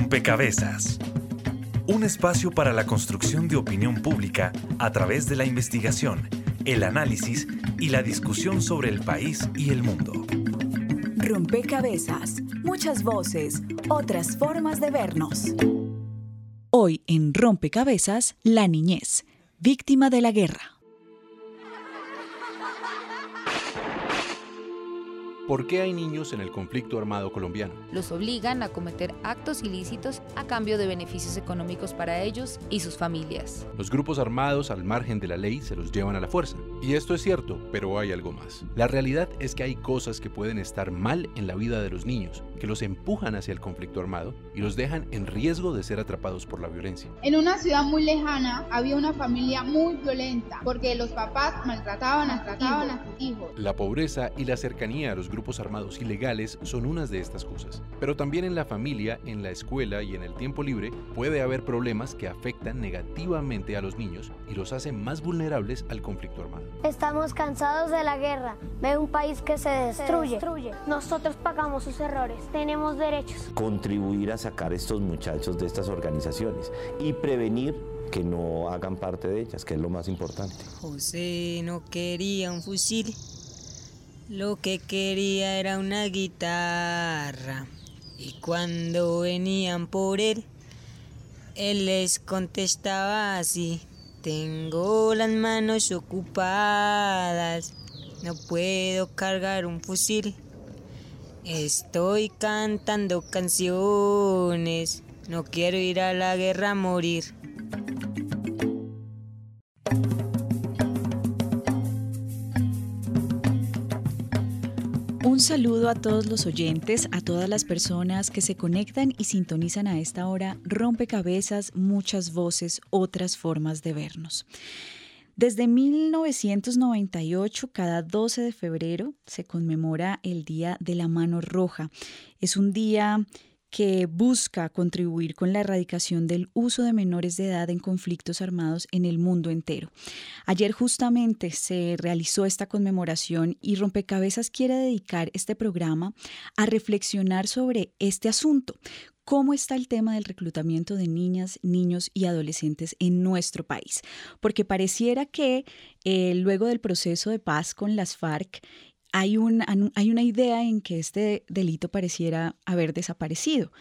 Rompecabezas. Un espacio para la construcción de opinión pública a través de la investigación, el análisis y la discusión sobre el país y el mundo. Rompecabezas, muchas voces, otras formas de vernos. Hoy en Rompecabezas, la niñez, víctima de la guerra. ¿Por qué hay niños en el conflicto armado colombiano? Los obligan a cometer actos ilícitos a cambio de beneficios económicos para ellos y sus familias. Los grupos armados al margen de la ley se los llevan a la fuerza. Y esto es cierto, pero hay algo más. La realidad es que hay cosas que pueden estar mal en la vida de los niños, que los empujan hacia el conflicto armado y los dejan en riesgo de ser atrapados por la violencia. En una ciudad muy lejana había una familia muy violenta porque los papás maltrataban a sus hijos. La pobreza y la cercanía a los grupos armados ilegales son unas de estas cosas. Pero también en la familia, en la escuela y en el tiempo libre puede haber problemas que afectan negativamente a los niños y los hacen más vulnerables al conflicto armado. Estamos cansados de la guerra, de un país que se destruye. Nosotros pagamos sus errores, tenemos derechos. Contribuir a sacar a estos muchachos de estas organizaciones y prevenir que no hagan parte de ellas, que es lo más importante. José no quería un fusil, lo que quería era una guitarra. Y cuando venían por él, él les contestaba así. Tengo las manos ocupadas, no puedo cargar un fusil. Estoy cantando canciones, no quiero ir a la guerra a morir. Un saludo a todos los oyentes, a todas las personas que se conectan y sintonizan a esta hora rompecabezas, muchas voces, otras formas de vernos. Desde 1998, cada 12 de febrero, se conmemora el Día de la Mano Roja. Es un día que busca contribuir con la erradicación del uso de menores de edad en conflictos armados en el mundo entero. Ayer justamente se realizó esta conmemoración y Rompecabezas quiere dedicar este programa a reflexionar sobre este asunto, cómo está el tema del reclutamiento de niñas, niños y adolescentes en nuestro país. Porque pareciera que eh, luego del proceso de paz con las FARC hay, hay una idea en que este delito pareciera haber desaparecido.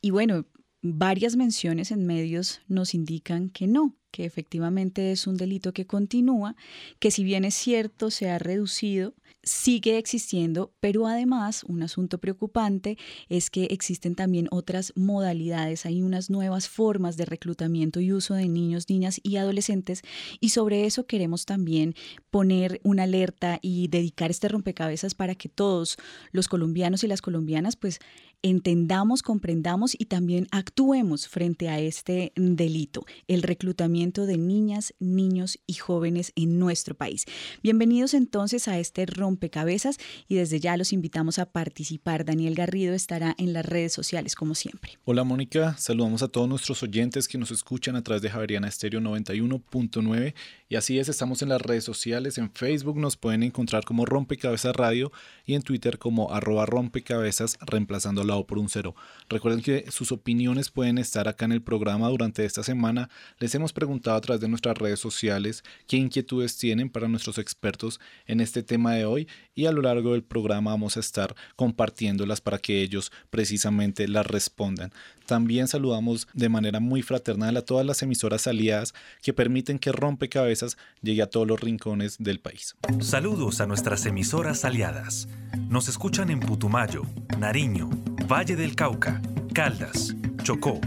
Y bueno, varias menciones en medios nos indican que no, que efectivamente es un delito que continúa, que si bien es cierto se ha reducido, sigue existiendo, pero además un asunto preocupante es que existen también otras modalidades, hay unas nuevas formas de reclutamiento y uso de niños, niñas y adolescentes y sobre eso queremos también poner una alerta y dedicar este rompecabezas para que todos los colombianos y las colombianas pues entendamos, comprendamos y también actuemos frente a este delito, el reclutamiento de niñas, niños y jóvenes en nuestro país. Bienvenidos entonces a este rompecabezas y desde ya los invitamos a participar. Daniel Garrido estará en las redes sociales como siempre. Hola Mónica, saludamos a todos nuestros oyentes que nos escuchan a través de Javeriana Estéreo 91.9 y así es, estamos en las redes sociales, en Facebook nos pueden encontrar como Rompecabezas Radio y en Twitter como arroba rompecabezas reemplazando la Por un cero. Recuerden que sus opiniones pueden estar acá en el programa durante esta semana. Les hemos preguntado a través de nuestras redes sociales qué inquietudes tienen para nuestros expertos en este tema de hoy y a lo largo del programa vamos a estar compartiéndolas para que ellos precisamente las respondan. También saludamos de manera muy fraternal a todas las emisoras aliadas que permiten que Rompecabezas llegue a todos los rincones del país. Saludos a nuestras emisoras aliadas. Nos escuchan en Putumayo, Nariño, Valle del Cauca, Caldas, Chocó,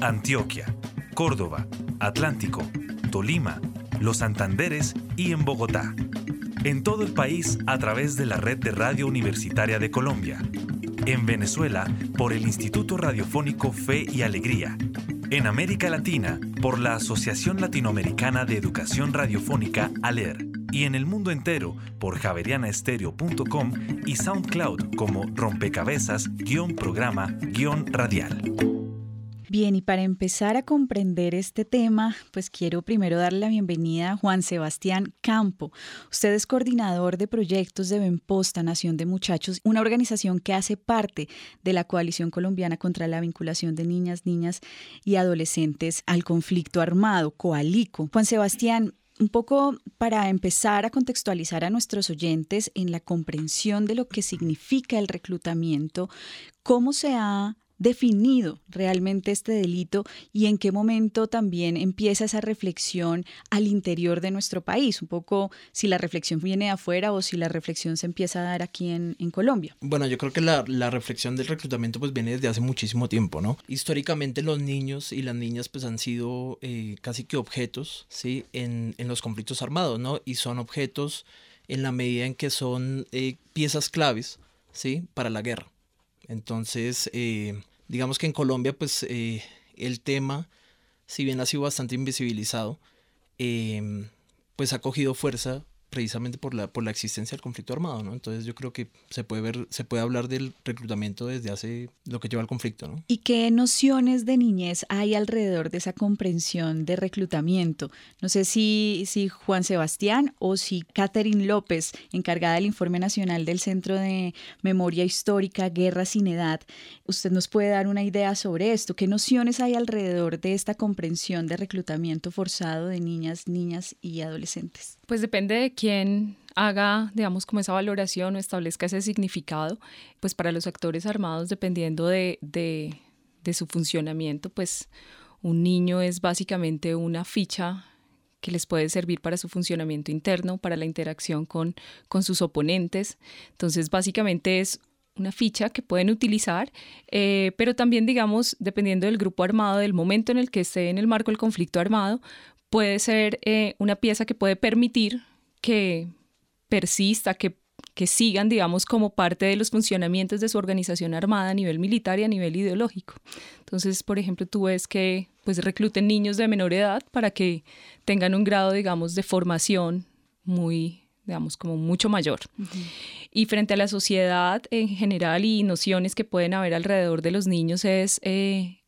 Antioquia, Córdoba, Atlántico, Tolima, Los Santanderes y en Bogotá. En todo el país a través de la red de Radio Universitaria de Colombia en Venezuela por el Instituto Radiofónico Fe y Alegría. En América Latina por la Asociación Latinoamericana de Educación Radiofónica ALER. Y en el mundo entero por javerianaestereo.com y SoundCloud como rompecabezas-programa-radial. Bien, y para empezar a comprender este tema, pues quiero primero darle la bienvenida a Juan Sebastián Campo. Usted es coordinador de proyectos de Benposta Nación de Muchachos, una organización que hace parte de la Coalición Colombiana contra la Vinculación de Niñas, Niñas y Adolescentes al Conflicto Armado, Coalico. Juan Sebastián, un poco para empezar a contextualizar a nuestros oyentes en la comprensión de lo que significa el reclutamiento, cómo se ha definido realmente este delito y en qué momento también empieza esa reflexión al interior de nuestro país, un poco si la reflexión viene de afuera o si la reflexión se empieza a dar aquí en, Colombia. Bueno, yo creo que la, reflexión del reclutamiento pues viene desde hace muchísimo tiempo, ¿no? Históricamente los niños y las niñas pues han sido eh, casi que objetos, ¿sí? En, los conflictos armados, ¿no? Y son objetos en la medida en que son eh, piezas claves, ¿sí? Para la guerra. Entonces, eh, digamos que en Colombia, pues eh, el tema, si bien ha sido bastante invisibilizado, em, pues ha cogido fuerza precisamente por la, por la existencia del conflicto armado, ¿no? Entonces yo creo que se puede ver, se puede hablar del reclutamiento desde hace lo que lleva al conflicto, ¿no? ¿Y qué nociones de niñez hay alrededor de esa comprensión de reclutamiento? No sé si, si Juan Sebastián o si Catherine López, encargada del Informe Nacional del Centro de Memoria Histórica, Guerra sin Edad, usted nos puede dar una idea sobre esto. ¿Qué nociones hay alrededor de esta comprensión de reclutamiento forzado de niñas, niñas y adolescentes? Pues depende de quién haga, digamos, como esa valoración o establezca ese significado, pues para los actores armados, dependiendo de, su funcionamiento, pues un niño es básicamente una ficha que les puede servir para su funcionamiento interno, para la interacción con, con sus oponentes. Entonces, básicamente es una ficha que pueden utilizar, eh, pero también, digamos, dependiendo del grupo armado, del momento en el que esté en el marco del conflicto armado, puede ser eh, una pieza que puede permitir que persista, que, que sigan, digamos, como parte de los funcionamientos de su organización armada a nivel militar y a nivel ideológico. Entonces, por ejemplo, tú ves que pues recluten niños de menor edad para que tengan un grado, digamos, de formación muy, digamos, como mucho mayor. Y frente a la sociedad en general y nociones que pueden haber alrededor de los niños es eh,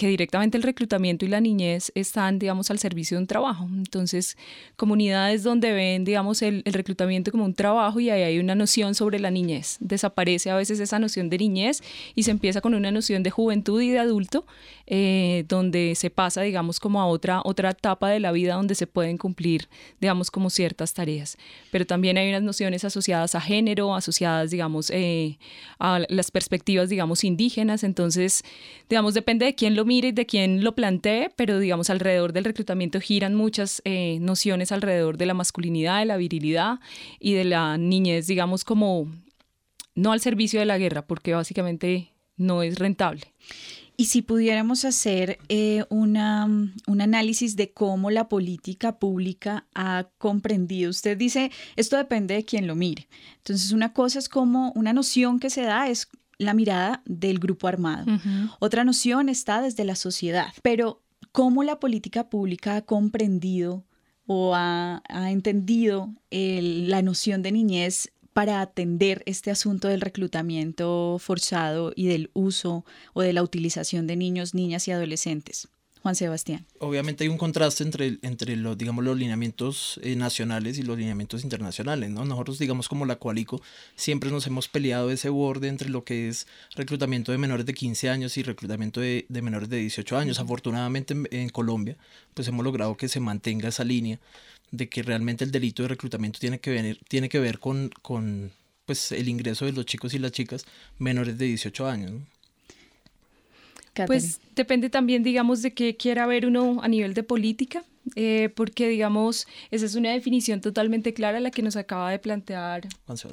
que directamente el reclutamiento y la niñez están, digamos, al servicio de un trabajo. Entonces, comunidades donde ven, digamos, el, reclutamiento como un trabajo y ahí hay una noción sobre la niñez. Desaparece a veces esa noción de niñez y se empieza con una noción de juventud y de adulto, eh, donde se pasa, digamos, como a otra, otra etapa de la vida donde se pueden cumplir, digamos, como ciertas tareas. Pero también hay unas nociones asociadas a género, asociadas, digamos, eh, a las perspectivas, digamos, indígenas. Entonces, digamos, depende de quién lo mire de quién lo plantee, pero digamos alrededor del reclutamiento giran muchas eh, nociones alrededor de la masculinidad, de la virilidad y de la niñez, digamos como no al servicio de la guerra, porque básicamente no es rentable. Y si pudiéramos hacer eh, una, un análisis de cómo la política pública ha comprendido, usted dice, esto depende de quién lo mire. Entonces, una cosa es como una noción que se da es la mirada del grupo armado. Otra noción está desde la sociedad, pero cómo la política pública ha comprendido o ha, entendido la noción de niñez para atender este asunto del reclutamiento forzado y del uso o de la utilización de niños, niñas y adolescentes. Juan Sebastián. Obviamente hay un contraste entre, entre los, digamos, los lineamientos eh, nacionales y los lineamientos internacionales, ¿no? Nosotros, digamos, como la Coalico, siempre nos hemos peleado ese borde entre lo que es reclutamiento de menores de 15 años y reclutamiento de, menores de 18 años. Afortunadamente en, Colombia, pues hemos logrado que se mantenga esa línea de que realmente el delito de reclutamiento tiene que, venir, tiene que ver con, con pues, el ingreso de los chicos y las chicas menores de 18 años, ¿no? Pues depende también, digamos, de qué quiera ver uno a nivel de política, eh, porque, digamos, esa es una definición totalmente clara la que nos acaba de plantear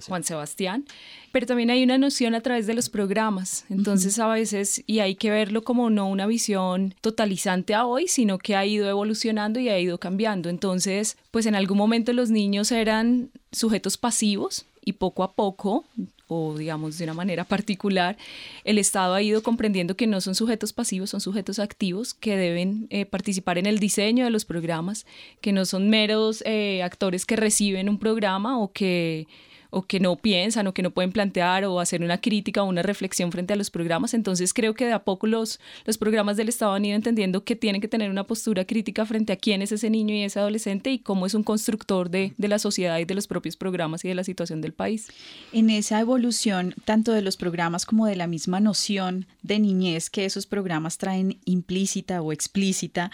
Juan Sebastián. pero también hay una noción a través de los programas, entonces a veces, y hay que verlo como no una visión totalizante a hoy, sino que ha ido evolucionando y ha ido cambiando. Entonces, pues en algún momento los niños eran sujetos pasivos y poco a poco o digamos de una manera particular, el Estado ha ido comprendiendo que no son sujetos pasivos, son sujetos activos que deben eh, participar en el diseño de los programas, que no son meros eh, actores que reciben un programa o que o que no piensan o que no pueden plantear o hacer una crítica o una reflexión frente a los programas. Entonces creo que de a poco los, los programas del Estado han ido entendiendo que tienen que tener una postura crítica frente a quién es ese niño y ese adolescente y cómo es un constructor de, de la sociedad y de los propios programas y de la situación del país. En esa evolución, tanto de los programas como de la misma noción de niñez que esos programas traen implícita o explícita,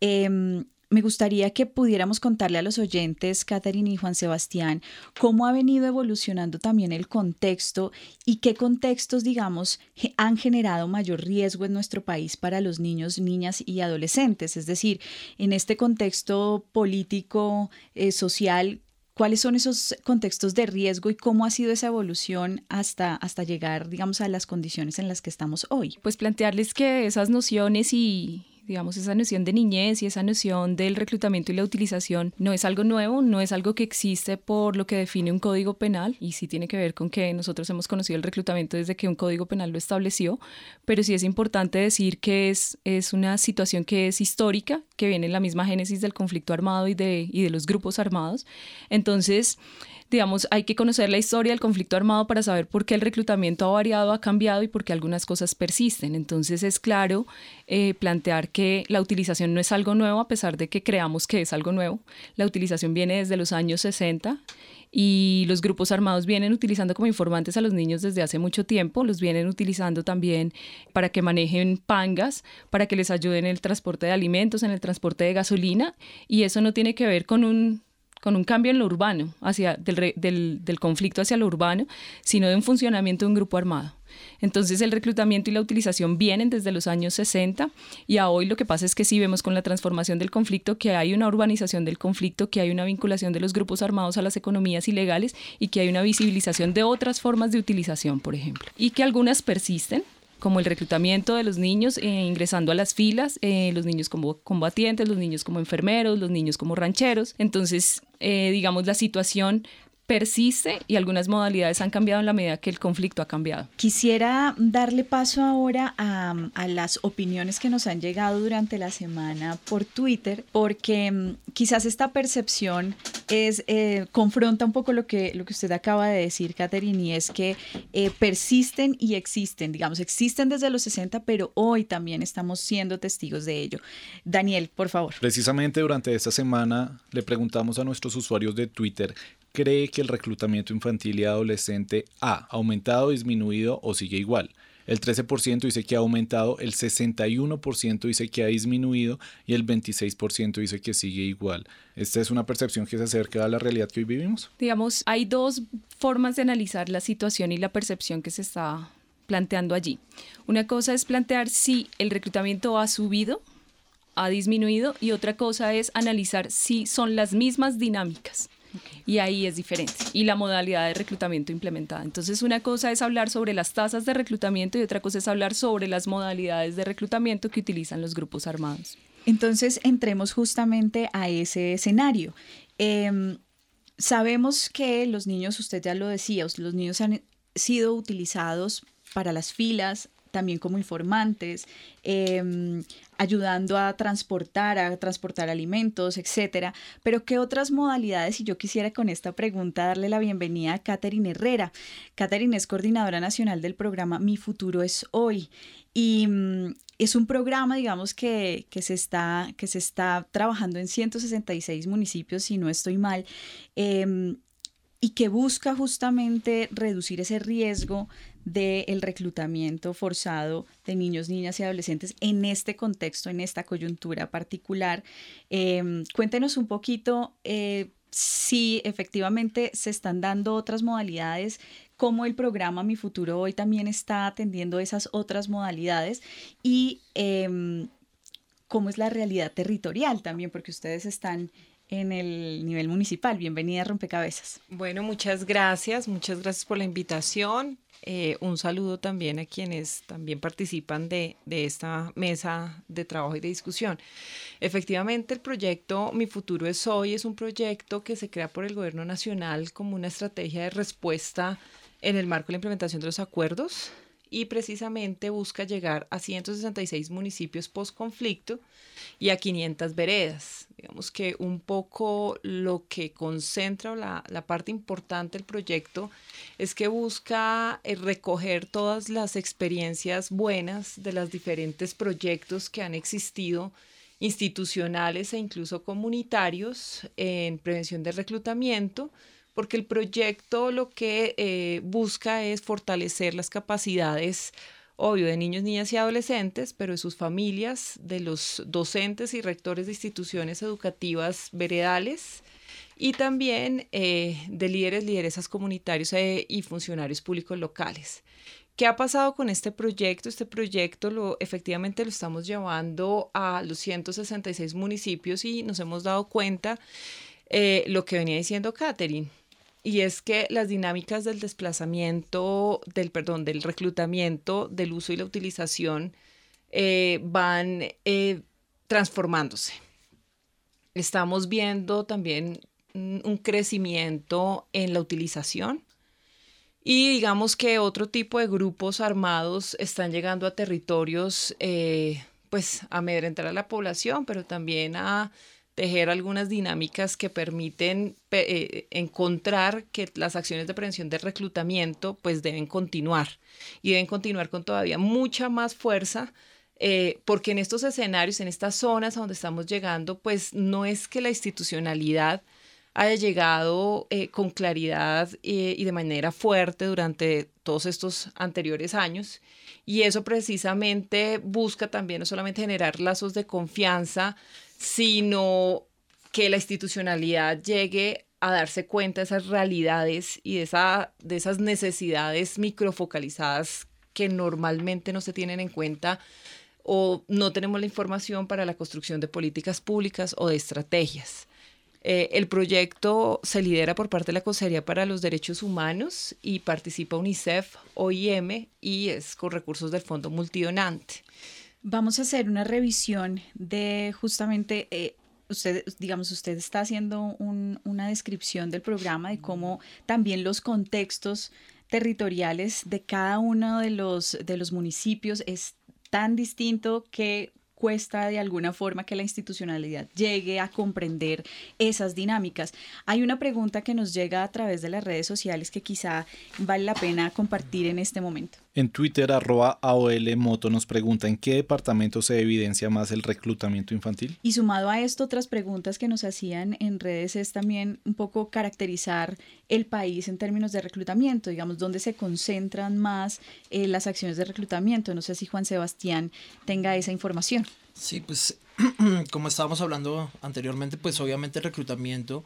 eh, me gustaría que pudiéramos contarle a los oyentes, Catherine y Juan Sebastián, cómo ha venido evolucionando también el contexto y qué contextos, digamos, han generado mayor riesgo en nuestro país para los niños, niñas y adolescentes. Es decir, en este contexto político, eh, social, ¿Cuáles son esos contextos de riesgo y cómo ha sido esa evolución hasta, hasta llegar, digamos, a las condiciones en las que estamos hoy? Pues plantearles que esas nociones y, digamos, esa noción de niñez y esa noción del reclutamiento y la utilización no es algo nuevo, no es algo que existe por lo que define un código penal y sí tiene que ver con que nosotros hemos conocido el reclutamiento desde que un código penal lo estableció, pero sí es importante decir que es, es una situación que es histórica, que viene en la misma génesis del conflicto armado y de, y de los grupos armados. Entonces, digamos, hay que conocer la historia del conflicto armado para saber por qué el reclutamiento ha variado, ha cambiado y por qué algunas cosas persisten. Entonces es claro eh, plantear que la utilización no es algo nuevo a pesar de que creamos que es algo nuevo. La utilización viene desde los años 60 y los grupos armados vienen utilizando como informantes a los niños desde hace mucho tiempo, los vienen utilizando también para que manejen pangas, para que les ayuden en el transporte de alimentos, en el transporte de gasolina y eso no tiene que ver con un con un cambio en lo urbano, hacia, del, del, conflicto hacia lo urbano, sino de un funcionamiento de un grupo armado. Entonces el reclutamiento y la utilización vienen desde los años 60 y a hoy lo que pasa es que sí vemos con la transformación del conflicto que hay una urbanización del conflicto, que hay una vinculación de los grupos armados a las economías ilegales y que hay una visibilización de otras formas de utilización, por ejemplo, y que algunas persisten, como el reclutamiento de los niños eh, ingresando a las filas, eh, los niños como combatientes, los niños como enfermeros, los niños como rancheros. Entonces, eh, digamos, la situación persiste y algunas modalidades han cambiado en la medida que el conflicto ha cambiado. Quisiera darle paso ahora a, las opiniones que nos han llegado durante la semana por Twitter, porque mm, quizás esta percepción es eh, confronta un poco lo que, lo que usted acaba de decir, Catherine, y es que eh, persisten y existen, digamos, existen desde los 60, pero hoy también estamos siendo testigos de ello. Daniel, por favor. Precisamente durante esta semana le preguntamos a nuestros usuarios de Twitter cree que el reclutamiento infantil y adolescente ha aumentado, disminuido o sigue igual. El 13% dice que ha aumentado, el 61% dice que ha disminuido y el 26% dice que sigue igual. ¿Esta es una percepción que se acerca a la realidad que hoy vivimos? Digamos, hay dos formas de analizar la situación y la percepción que se está planteando allí. Una cosa es plantear si el reclutamiento ha subido, ha disminuido y otra cosa es analizar si son las mismas dinámicas y ahí es diferente. Y la modalidad de reclutamiento implementada. Entonces, una cosa es hablar sobre las tasas de reclutamiento y otra cosa es hablar sobre las modalidades de reclutamiento que utilizan los grupos armados. Entonces, entremos justamente a ese escenario. Em, sabemos que los niños, usted ya lo decía, los niños han sido utilizados para las filas, también como informantes, em, ayudando a transportar, a transportar alimentos, etcétera. Pero ¿qué otras modalidades? Y yo quisiera con esta pregunta darle la bienvenida a Catherine Herrera. Catherine es coordinadora nacional del programa Mi Futuro es Hoy. Y mm, es un programa, digamos, que, que, se está, que se está trabajando en 166 municipios, si no estoy mal. Em, y que busca justamente reducir ese riesgo del reclutamiento forzado de niños, niñas y adolescentes en este contexto, en esta coyuntura particular. Em, cuéntenos un poquito eh, si efectivamente se están dando otras modalidades, cómo el programa Mi Futuro Hoy también está atendiendo esas otras modalidades y em, cómo es la realidad territorial también, porque ustedes están en el nivel municipal. Bienvenida a Rompecabezas. Bueno, muchas gracias, muchas gracias por la invitación. Eh, un saludo también a quienes también participan de, de, esta mesa de trabajo y de discusión. Efectivamente, el proyecto Mi Futuro es Hoy es un proyecto que se crea por el Gobierno Nacional como una estrategia de respuesta en el marco de la implementación de los acuerdos y precisamente busca llegar a 166 municipios post-conflicto y a 500 veredas. Digamos que un poco lo que concentra la, la parte importante del proyecto es que busca eh, recoger todas las experiencias buenas de los diferentes proyectos que han existido institucionales e incluso comunitarios en prevención de reclutamiento, porque el proyecto lo que eh, busca es fortalecer las capacidades, obvio, de niños, niñas y adolescentes, pero de sus familias, de los docentes y rectores de instituciones educativas veredales y también eh, de líderes, lideresas comunitarios eh, y funcionarios públicos locales. ¿Qué ha pasado con este proyecto? Este proyecto efectivamente lo estamos llevando a los 166 municipios y nos hemos dado cuenta lo que venía diciendo Catherine. Y es que las dinámicas del desplazamiento, del perdón, del reclutamiento, del uso y la utilización eh, van eh, transformándose. Estamos viendo también un crecimiento en la utilización y digamos que otro tipo de grupos armados están llegando a territorios, eh, pues a amedrentar a la población, pero también a tejer algunas dinámicas que permiten eh, encontrar que las acciones de prevención de reclutamiento pues deben continuar y deben continuar con todavía mucha más fuerza eh, porque en estos escenarios, en estas zonas a donde estamos llegando, pues no es que la institucionalidad haya llegado eh, con claridad y de manera fuerte durante todos estos anteriores años. Y eso precisamente busca también no solamente generar lazos de confianza, sino que la institucionalidad llegue a darse cuenta de esas realidades y de, esa, de esas necesidades microfocalizadas que normalmente no se tienen en cuenta o no tenemos la información para la construcción de políticas públicas o de estrategias. Eh, el proyecto se lidera por parte de la Consejería para los Derechos Humanos y participa UNICEF, OIM y es con recursos del Fondo Multidonante. Vamos a hacer una revisión de justamente, eh, usted, digamos, usted está haciendo una descripción del programa de cómo también los contextos territoriales de cada uno de los, de los municipios es tan distinto que cuesta de alguna forma que la institucionalidad llegue a comprender esas dinámicas. Hay una pregunta que nos llega a través de las redes sociales que quizá vale la pena compartir en este momento. En Twitter, arroba AOL Moto nos pregunta en qué departamento se evidencia más el reclutamiento infantil. Y sumado a esto, otras preguntas que nos hacían en redes es también un poco caracterizar el país en términos de reclutamiento, digamos, dónde se concentran más eh, las acciones de reclutamiento. No sé si Juan Sebastián tenga esa información. Sí, pues como estábamos hablando anteriormente, pues obviamente el reclutamiento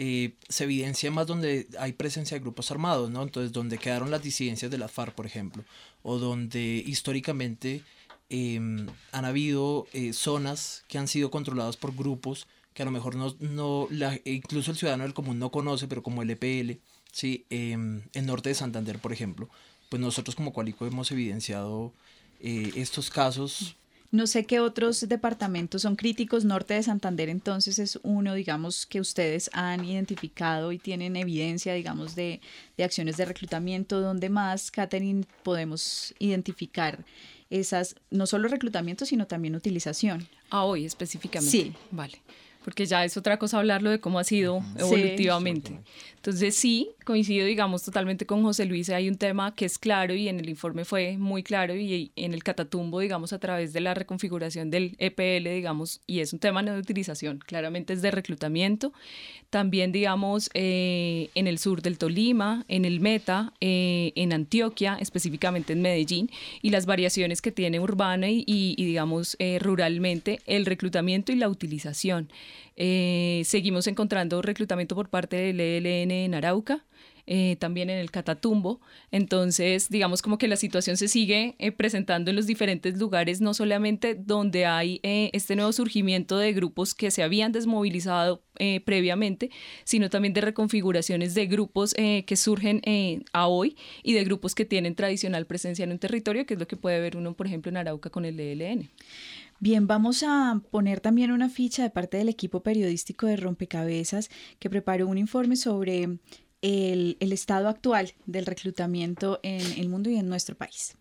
eh, se evidencia más donde hay presencia de grupos armados, ¿no? Entonces, donde quedaron las disidencias de la FARC, por ejemplo, o donde históricamente em, han habido eh, zonas que han sido controladas por grupos que a lo mejor no, no e incluso el ciudadano del común no conoce, pero como el EPL, ¿sí? Em, en norte de Santander, por ejemplo, pues nosotros como Cualico hemos evidenciado eh, estos casos no sé qué otros departamentos son críticos. Norte de Santander entonces es uno, digamos, que ustedes han identificado y tienen evidencia, digamos, de, de acciones de reclutamiento. ¿Dónde más, Catherine, podemos identificar esas, no solo reclutamiento, sino también utilización? Ah, hoy específicamente. Sí. Vale porque ya es otra cosa hablarlo de cómo ha sido evolutivamente. Entonces sí, coincido, digamos, totalmente con José Luis, hay un tema que es claro y en el informe fue muy claro y en el catatumbo, digamos, a través de la reconfiguración del EPL, digamos, y es un tema no de utilización, claramente es de reclutamiento. También, digamos, eh, en el sur del Tolima, en el Meta, eh, en Antioquia, específicamente en Medellín, y las variaciones que tiene urbana y, y digamos, eh, ruralmente, el reclutamiento y la utilización. Eh, seguimos encontrando reclutamiento por parte del ELN en Arauca, eh, también en el Catatumbo. Entonces, digamos como que la situación se sigue eh, presentando en los diferentes lugares, no solamente donde hay este nuevo surgimiento de grupos que se habían desmovilizado previamente, sino también de reconfiguraciones de grupos que surgen a hoy y de grupos que tienen tradicional presencia en un territorio, que es lo que puede ver uno, por ejemplo, en Arauca con el ELN. Bien, vamos a poner también una ficha de parte del equipo periodístico de Rompecabezas que preparó un informe sobre el, estado actual del reclutamiento en el mundo y en nuestro país.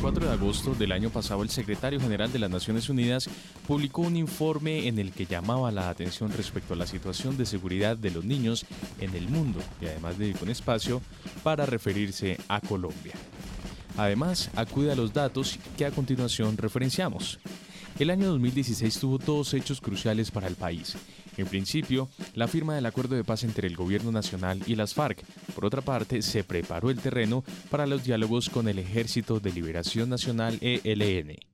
4 de agosto del año pasado, el secretario general de las Naciones Unidas publicó un informe en el que llamaba la atención respecto a la situación de seguridad de los niños en el mundo y además dedicó un espacio para referirse a Colombia. Además, acude a los datos que a continuación referenciamos. El año 2016 tuvo dos hechos cruciales para el país. En principio, la firma del acuerdo de paz entre el gobierno nacional y las FARC. Por otra parte, se preparó el terreno para los diálogos con el Ejército de Liberación Nacional ELN.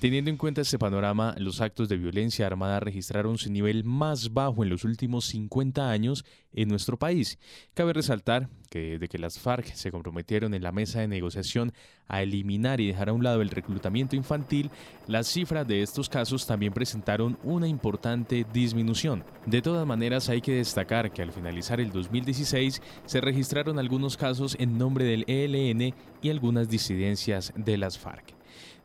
Teniendo en cuenta este panorama, los actos de violencia armada registraron su nivel más bajo en los últimos 50 años en nuestro país. Cabe resaltar que desde que las FARC se comprometieron en la mesa de negociación a eliminar y dejar a un lado el reclutamiento infantil, las cifras de estos casos también presentaron una importante disminución. De todas maneras, hay que destacar que al finalizar el 2016 se registraron algunos casos en nombre del ELN y algunas disidencias de las FARC.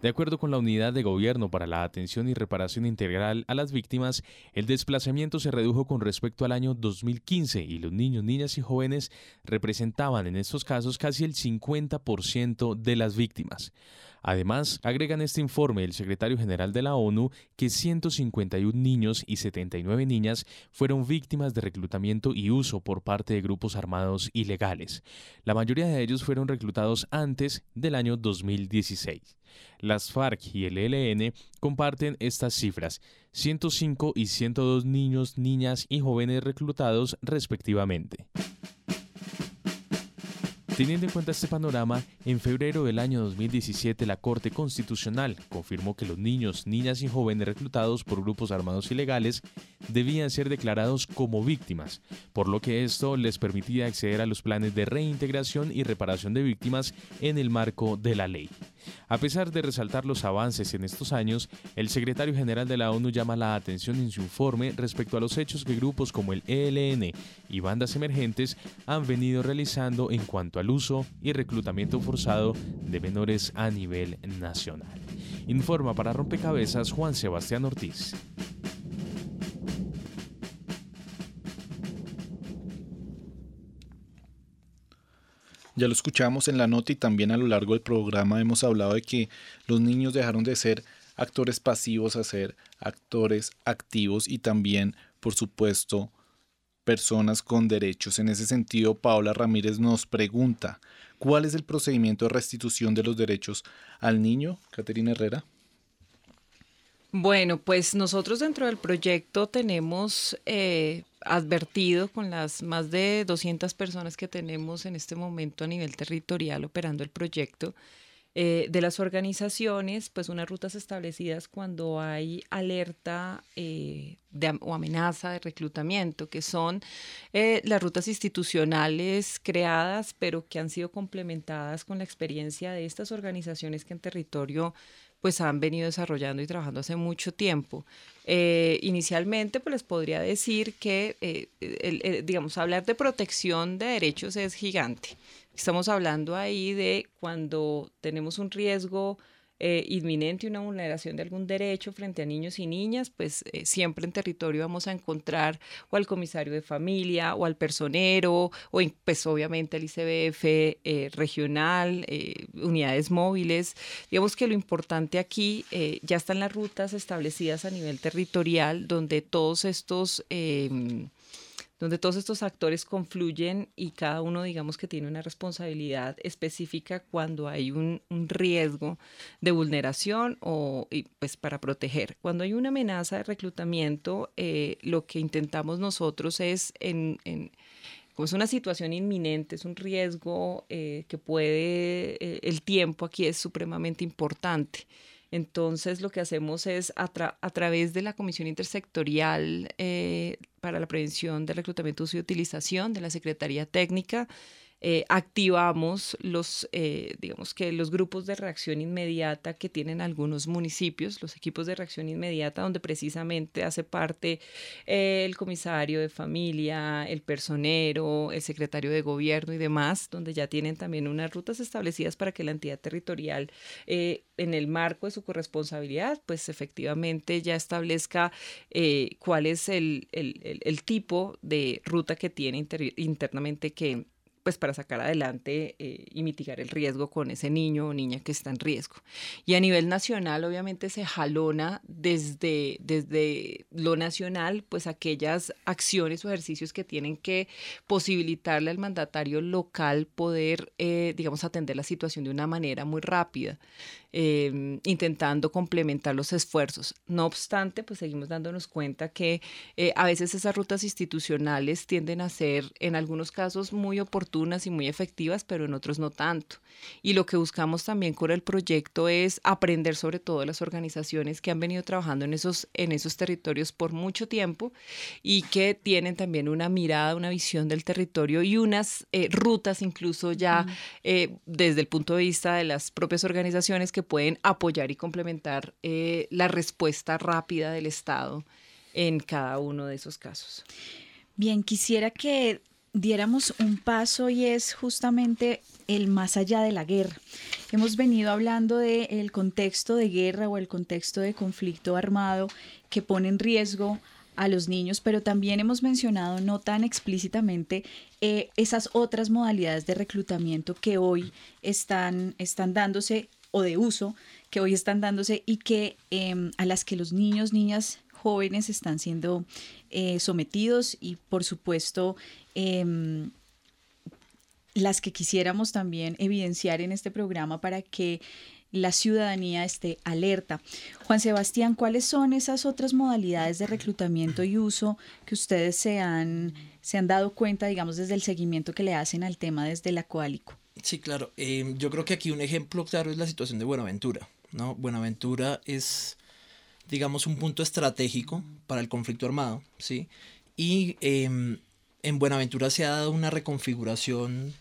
De acuerdo con la Unidad de Gobierno para la Atención y Reparación Integral a las Víctimas, el desplazamiento se redujo con respecto al año 2015 y los niños, niñas y jóvenes representaban en estos casos casi el 50% de las víctimas. Además, agrega en este informe el secretario general de la ONU que 151 niños y 79 niñas fueron víctimas de reclutamiento y uso por parte de grupos armados ilegales. La mayoría de ellos fueron reclutados antes del año 2016. Las FARC y el ELN comparten estas cifras, 105 y 102 niños, niñas y jóvenes reclutados respectivamente. Teniendo en cuenta este panorama, en febrero del año 2017 la Corte Constitucional confirmó que los niños, niñas y jóvenes reclutados por grupos armados ilegales debían ser declarados como víctimas, por lo que esto les permitía acceder a los planes de reintegración y reparación de víctimas en el marco de la ley. A pesar de resaltar los avances en estos años, el secretario general de la ONU llama la atención en su informe respecto a los hechos que grupos como el ELN y bandas emergentes han venido realizando en cuanto uso y reclutamiento forzado de menores a nivel nacional. Informa para Rompecabezas Juan Sebastián Ortiz. Ya lo escuchamos en la nota y también a lo largo del programa hemos hablado de que los niños dejaron de ser actores pasivos a ser actores activos y también, por supuesto, personas con derechos. En ese sentido, Paola Ramírez nos pregunta, ¿cuál es el procedimiento de restitución de los derechos al niño? Caterina Herrera. Bueno, pues nosotros dentro del proyecto tenemos eh, advertido con las más de 200 personas que tenemos en este momento a nivel territorial operando el proyecto, eh, de las organizaciones, pues unas rutas establecidas cuando hay alerta eh, o amenaza de reclutamiento, que son las rutas institucionales creadas, pero que han sido complementadas con la experiencia de estas organizaciones que en territorio pues han venido desarrollando y trabajando hace mucho tiempo. Eh, inicialmente, pues les podría decir que, eh, digamos, hablar de protección de derechos es gigante. Estamos hablando ahí de cuando tenemos un riesgo eh, inminente una vulneración de algún derecho frente a niños y niñas, pues eh, siempre en territorio vamos a encontrar o al comisario de familia o al personero o pues obviamente el ICBF eh, regional, unidades móviles. Digamos que lo importante aquí ya están las rutas establecidas a nivel territorial donde todos estos em, donde todos estos actores confluyen y cada uno digamos que tiene una responsabilidad específica cuando hay un, un de vulneración o pues para proteger. Cuando hay una amenaza de reclutamiento, eh, lo que intentamos nosotros es en, en es una situación inminente, es un riesgo eh, que puede, eh, el tiempo aquí es supremamente importante. Entonces, lo que hacemos es a, través de la Comisión Intersectorial eh, para la Prevención del Reclutamiento, Uso y Utilización de la Secretaría Técnica, eh, activamos los, eh, digamos que los grupos de reacción inmediata que tienen algunos municipios, los equipos de reacción inmediata, donde precisamente hace parte eh, el comisario de familia, el personero, el secretario de gobierno y demás, donde ya tienen también unas rutas establecidas para que la entidad territorial, en el marco de su corresponsabilidad, pues efectivamente ya establezca cuál es el, el, el, tipo de ruta que tiene internamente que pues para sacar adelante eh, y mitigar el riesgo con ese niño o niña que está en riesgo. Y a nivel nacional, obviamente, se jalona desde, desde lo nacional, pues aquellas acciones o ejercicios que tienen que posibilitarle al mandatario local poder, eh, digamos, atender la situación de una manera muy rápida. Em, intentando complementar los esfuerzos. No obstante, pues seguimos dándonos cuenta que eh, a veces esas rutas institucionales tienden a ser en algunos casos muy oportunas y muy efectivas, pero en otros no tanto. Y lo que buscamos también con el proyecto es aprender sobre todo las organizaciones que han venido trabajando en esos, en esos territorios por mucho tiempo y que tienen también una mirada, una visión del territorio y unas eh, rutas incluso ya eh, desde el punto de vista de las propias organizaciones que pueden apoyar y complementar eh, la respuesta rápida del Estado en cada uno de esos casos. Bien, quisiera que diéramos un paso y es justamente el más allá de la guerra. Hemos venido hablando del contexto de guerra o el contexto de conflicto armado que pone en riesgo a los niños, pero también hemos mencionado no tan explícitamente eh, esas otras modalidades de reclutamiento que hoy están, están dándose o de uso que hoy están dándose y que em, a las que los niños, niñas, jóvenes están siendo eh, sometidos y por supuesto em, las que quisiéramos también evidenciar en este programa para que la ciudadanía esté alerta. Juan Sebastián, ¿cuáles son esas otras modalidades de reclutamiento y uso que ustedes se han, se han dado cuenta, digamos, desde el seguimiento que le hacen al tema desde la Coalico? Sí, claro. Em, yo creo que aquí un ejemplo claro es la situación de Buenaventura. ¿no? Buenaventura es, digamos, un punto estratégico para el conflicto armado, ¿sí? Y em, en Buenaventura se ha dado una reconfiguración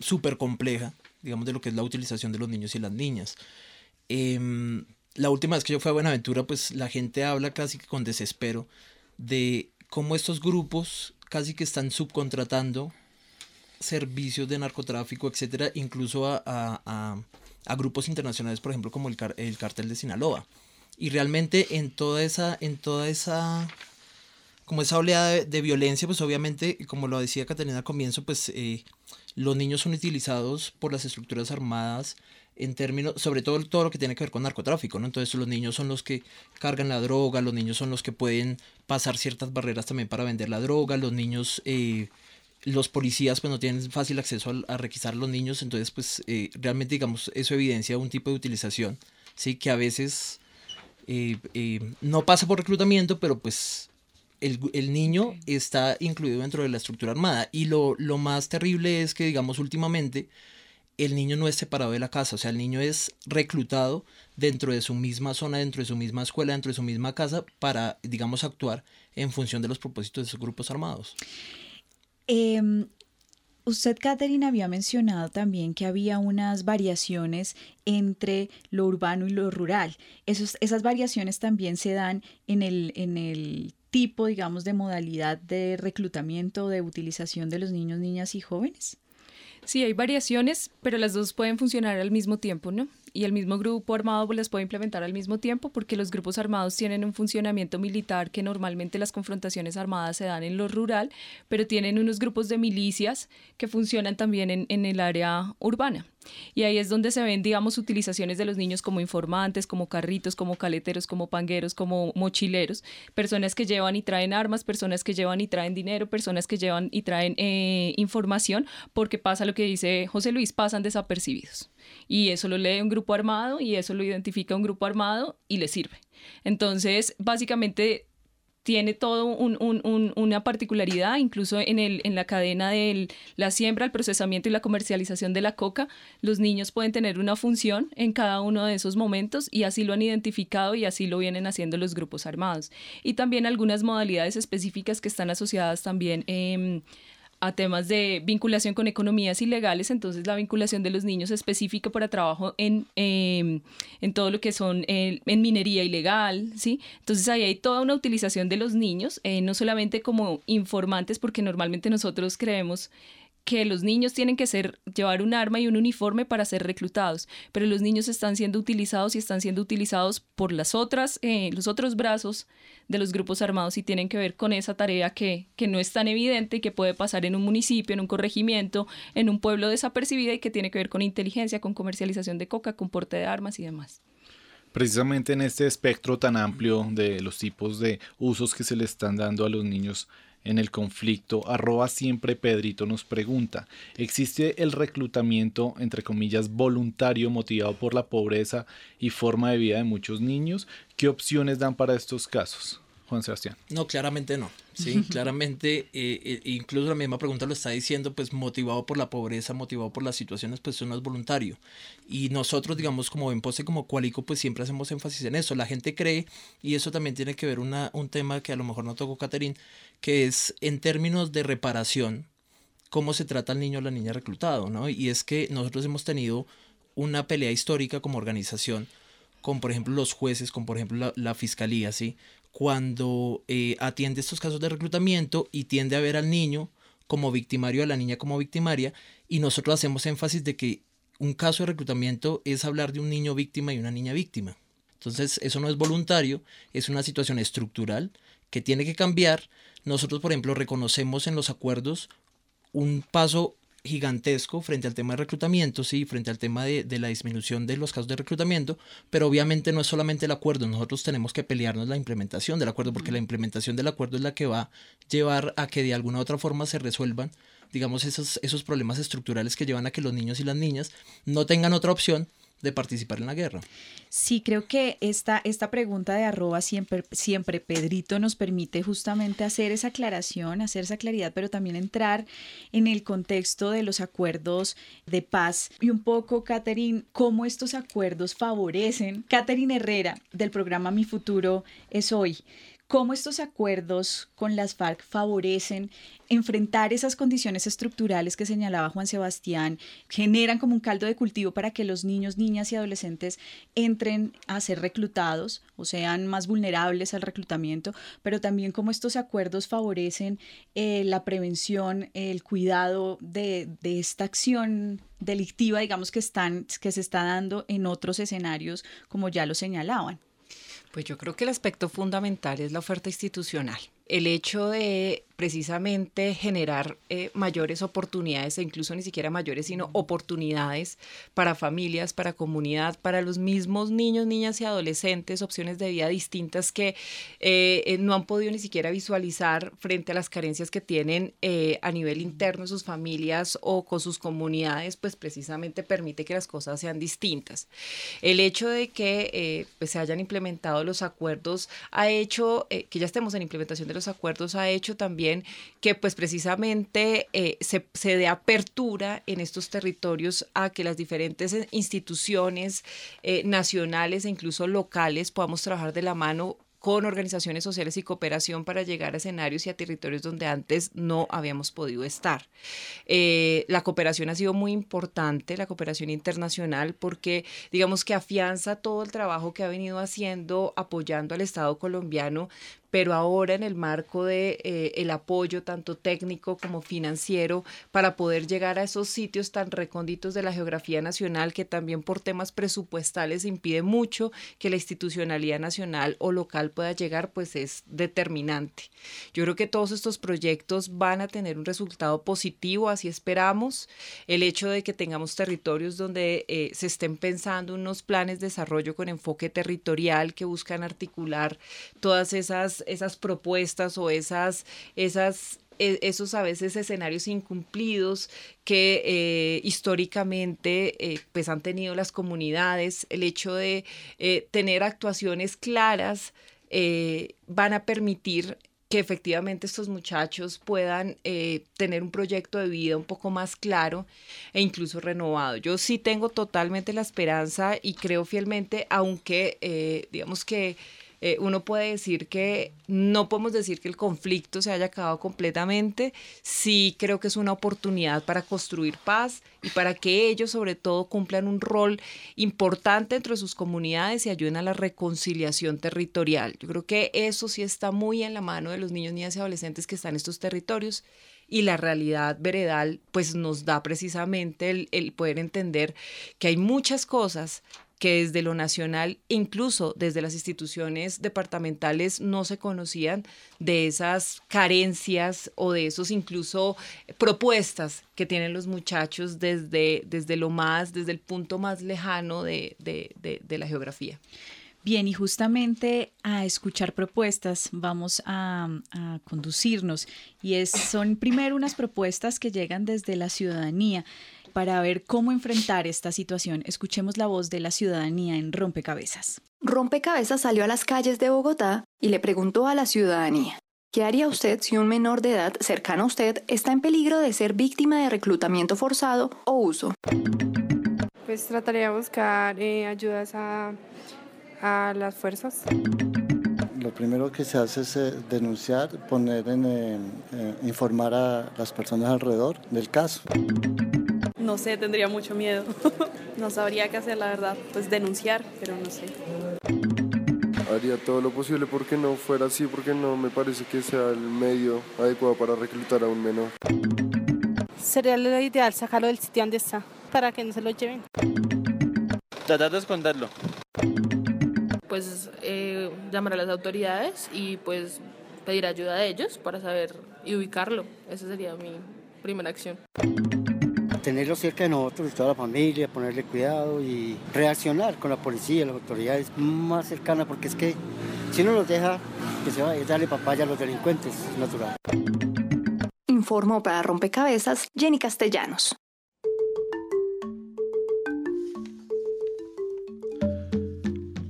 súper compleja, digamos, de lo que es la utilización de los niños y las niñas. Em, la última vez que yo fui a Buenaventura, pues la gente habla casi que con desespero de cómo estos grupos casi que están subcontratando servicios de narcotráfico, etcétera, incluso a, a, a, grupos internacionales, por ejemplo, como el, el cartel de Sinaloa. Y realmente en toda esa, en toda esa, como esa oleada de, violencia, pues obviamente, como lo decía Catalina al comienzo, pues eh, los niños son utilizados por las estructuras armadas en términos, sobre todo todo lo que tiene que ver con narcotráfico, ¿no? Entonces los niños son los que cargan la droga, los niños son los que pueden pasar ciertas barreras también para vender la droga, los niños eh, los policías pues no tienen fácil acceso a, requisar a los niños, entonces pues eh, realmente digamos eso evidencia un tipo de utilización, sí, que a veces eh, eh, no pasa por reclutamiento, pero pues el, el, niño está incluido dentro de la estructura armada. Y lo, lo más terrible es que digamos últimamente el niño no es separado de la casa, o sea, el niño es reclutado dentro de su misma zona, dentro de su misma escuela, dentro de su misma casa para, digamos, actuar en función de los propósitos de esos grupos armados. Eh, usted, Catherine, había mencionado también que había unas variaciones entre lo urbano y lo rural. Esos, esas variaciones también se dan en el, en el tipo, digamos, de modalidad de reclutamiento, de utilización de los niños, niñas y jóvenes. Sí, hay variaciones, pero las dos pueden funcionar al mismo tiempo, ¿no? Y el mismo grupo armado las puede implementar al mismo tiempo porque los grupos armados tienen un funcionamiento militar que normalmente las confrontaciones armadas se dan en lo rural, pero tienen unos grupos de milicias que funcionan también en, en el área urbana. Y ahí es donde se ven, digamos, utilizaciones de los niños como informantes, como carritos, como caleteros, como pangueros, como mochileros, personas que llevan y traen armas, personas que llevan y traen dinero, personas que llevan y traen eh, información, porque pasa lo que dice José Luis, pasan desapercibidos. Y eso lo lee un grupo armado y eso lo identifica un grupo armado y le sirve. Entonces, básicamente tiene todo una particularidad, incluso en, el, en la cadena de la siembra, el procesamiento y la comercialización de la coca, los niños pueden tener una función en cada uno de esos momentos y así lo han identificado y así lo vienen haciendo los grupos armados. Y también algunas modalidades específicas que están asociadas también eh, a temas de vinculación con economías ilegales, entonces la vinculación de los niños específica para trabajo en, em, en todo lo que son en minería ilegal, ¿sí? Entonces ahí hay toda una utilización de los niños, eh, no solamente como informantes, porque normalmente nosotros creemos que los niños tienen que ser, llevar un arma y un uniforme para ser reclutados, pero los niños están siendo utilizados y están siendo utilizados por las otras, eh, los otros brazos de los grupos armados y tienen que ver con esa tarea que, que no es tan evidente y que puede pasar en un municipio, en un corregimiento, en un pueblo desapercibida y que tiene que ver con inteligencia, con comercialización de coca, con porte de armas y demás. Precisamente en este espectro tan amplio de los tipos de usos que se le están dando a los niños en el conflicto, arroba siempre Pedrito nos pregunta, ¿existe el reclutamiento, entre comillas, voluntario motivado por la pobreza y forma de vida de muchos niños? ¿Qué opciones dan para estos casos? Juan Sebastián. No, claramente no. Sí, claramente, eh, eh, incluso la misma pregunta lo está diciendo, pues motivado por la pobreza, motivado por las situaciones, pues eso no es voluntario. Y nosotros, digamos, como en pose, como cualico, pues siempre hacemos énfasis en eso. La gente cree, y eso también tiene que ver una, un tema que a lo mejor no tocó Caterín, que es en términos de reparación, cómo se trata al niño o la niña reclutado, ¿no? Y es que nosotros hemos tenido una pelea histórica como organización con, por ejemplo, los jueces, con, por ejemplo, la, la fiscalía, ¿sí? Cuando eh, atiende estos casos de reclutamiento y tiende a ver al niño como victimario, a la niña como victimaria, y nosotros hacemos énfasis de que un caso de reclutamiento es hablar de un niño víctima y una niña víctima. Entonces, eso no es voluntario, es una situación estructural que tiene que cambiar. Nosotros, por ejemplo, reconocemos en los acuerdos un paso gigantesco frente al tema de reclutamiento, sí, frente al tema de, de, la disminución de los casos de reclutamiento, pero obviamente no es solamente el acuerdo, nosotros tenemos que pelearnos la implementación del acuerdo, porque la implementación del acuerdo es la que va a llevar a que de alguna u otra forma se resuelvan, digamos, esos, esos problemas estructurales que llevan a que los niños y las niñas no tengan otra opción de participar en la guerra. Sí, creo que esta, esta pregunta de arroba siempre, siempre Pedrito nos permite justamente hacer esa aclaración, hacer esa claridad, pero también entrar en el contexto de los acuerdos de paz y un poco, Catherine, cómo estos acuerdos favorecen. Catherine Herrera, del programa Mi Futuro es Hoy cómo estos acuerdos con las FARC favorecen enfrentar esas condiciones estructurales que señalaba Juan Sebastián, generan como un caldo de cultivo para que los niños, niñas y adolescentes entren a ser reclutados o sean más vulnerables al reclutamiento, pero también cómo estos acuerdos favorecen eh, la prevención, el cuidado de, de esta acción delictiva, digamos, que, están, que se está dando en otros escenarios, como ya lo señalaban. Pues yo creo que el aspecto fundamental es la oferta institucional. El hecho de precisamente generar eh, mayores oportunidades, e incluso ni siquiera mayores, sino oportunidades para familias, para comunidad, para los mismos niños, niñas y adolescentes, opciones de vida distintas que eh, eh, no han podido ni siquiera visualizar frente a las carencias que tienen a nivel interno en sus familias o con sus comunidades, pues precisamente permite que las cosas sean distintas. El hecho de que pues se hayan implementado los acuerdos ha hecho, que ya estemos en implementación de los acuerdos, ha hecho también que pues precisamente eh, se, se dé apertura en estos territorios a que las diferentes instituciones eh, nacionales e incluso locales podamos trabajar de la mano con organizaciones sociales y cooperación para llegar a escenarios y a territorios donde antes no habíamos podido estar. Eh, la cooperación ha sido muy importante, la cooperación internacional, porque digamos que afianza todo el trabajo que ha venido haciendo apoyando al Estado colombiano pero ahora en el marco de eh, el apoyo tanto técnico como financiero para poder llegar a esos sitios tan recónditos de la geografía nacional que también por temas presupuestales impide mucho que la institucionalidad nacional o local pueda llegar, pues es determinante. Yo creo que todos estos proyectos van a tener un resultado positivo, así esperamos. El hecho de que tengamos territorios donde eh, se estén pensando unos planes de desarrollo con enfoque territorial que buscan articular todas esas esas, propuestas o esas, esas e, esos a veces escenarios incumplidos que eh, históricamente eh, pues han tenido las comunidades, el hecho de eh, tener actuaciones claras van a permitir que efectivamente estos muchachos puedan tener un proyecto de vida un poco más claro e incluso renovado. Yo sí tengo totalmente la esperanza y creo fielmente, aunque digamos que eh, uno puede decir que no podemos decir que el conflicto se haya acabado completamente, sí creo que es una oportunidad para construir paz y para que ellos sobre todo cumplan un rol importante dentro de sus comunidades y ayuden a la reconciliación territorial. Yo creo que eso sí está muy en la mano de los niños, niñas y adolescentes que están en estos territorios y la realidad veredal pues nos da precisamente el, el poder entender que hay muchas cosas que desde lo nacional, incluso desde las instituciones departamentales, no se conocían de esas carencias o de esos incluso propuestas que tienen los muchachos desde, desde lo más, desde el punto más lejano de, de, de, la geografía. Bien, y justamente a escuchar propuestas vamos a, conducirnos. Y son primero unas propuestas que llegan desde la ciudadanía para ver cómo enfrentar esta situación. Escuchemos la voz de la ciudadanía en Rompecabezas. Rompecabezas salió a las calles de Bogotá y le preguntó a la ciudadanía, ¿qué haría usted si un menor de edad cercano a usted está en peligro de ser víctima de reclutamiento forzado o uso? Pues trataría de buscar eh, ayudas a, a las fuerzas lo primero que se hace es eh, denunciar, poner en, eh, informar a las personas alrededor del caso. No sé, tendría mucho miedo. no sabría qué hacer, la verdad. Pues denunciar, pero no sé. Haría todo lo posible porque no fuera así, porque no me parece que sea el medio adecuado para reclutar a un menor. Sería lo ideal sacarlo del sitio donde está, para que no se lo lleven. Tratar de esconderlo. Pues eh, llamar a las autoridades y pues pedir ayuda a ellos para saber y ubicarlo. Esa sería mi primera acción tenerlo cerca de nosotros, toda la familia, ponerle cuidado y reaccionar con la policía, las autoridades más cercanas, porque es que si no los deja, que se vaya a darle papaya a los delincuentes, es natural. Informó para Rompecabezas Jenny Castellanos.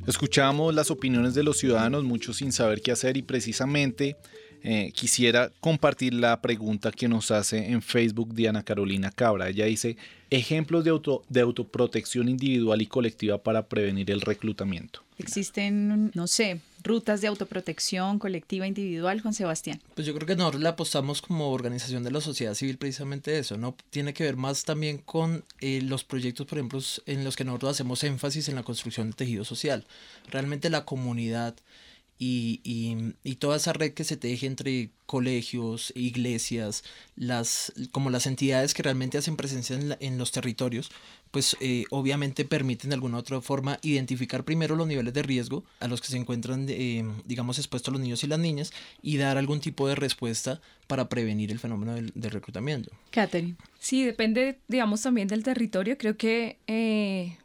Escuchamos las opiniones de los ciudadanos, muchos sin saber qué hacer y precisamente eh, quisiera compartir la pregunta que nos hace en Facebook Diana Carolina Cabra. Ella dice, ejemplos de, auto, de autoprotección individual y colectiva para prevenir el reclutamiento. Existen, no sé, rutas de autoprotección colectiva individual, Juan Sebastián? Pues yo creo que nosotros le apostamos como organización de la sociedad civil precisamente eso, ¿no? Tiene que ver más también con eh, los proyectos, por ejemplo, en los que nosotros hacemos énfasis en la construcción de tejido social. Realmente la comunidad y, y, y, toda esa red que se teje entre colegios, iglesias, las, como las entidades que realmente hacen presencia en, en los territorios, pues eh, obviamente permiten de alguna u otra forma identificar primero los niveles de riesgo a los que se encuentran, eh, digamos, expuestos los niños y las niñas y dar algún tipo de respuesta para prevenir el fenómeno del, reclutamiento. Catherine. Sí, depende, digamos, también del territorio. Creo que, eh,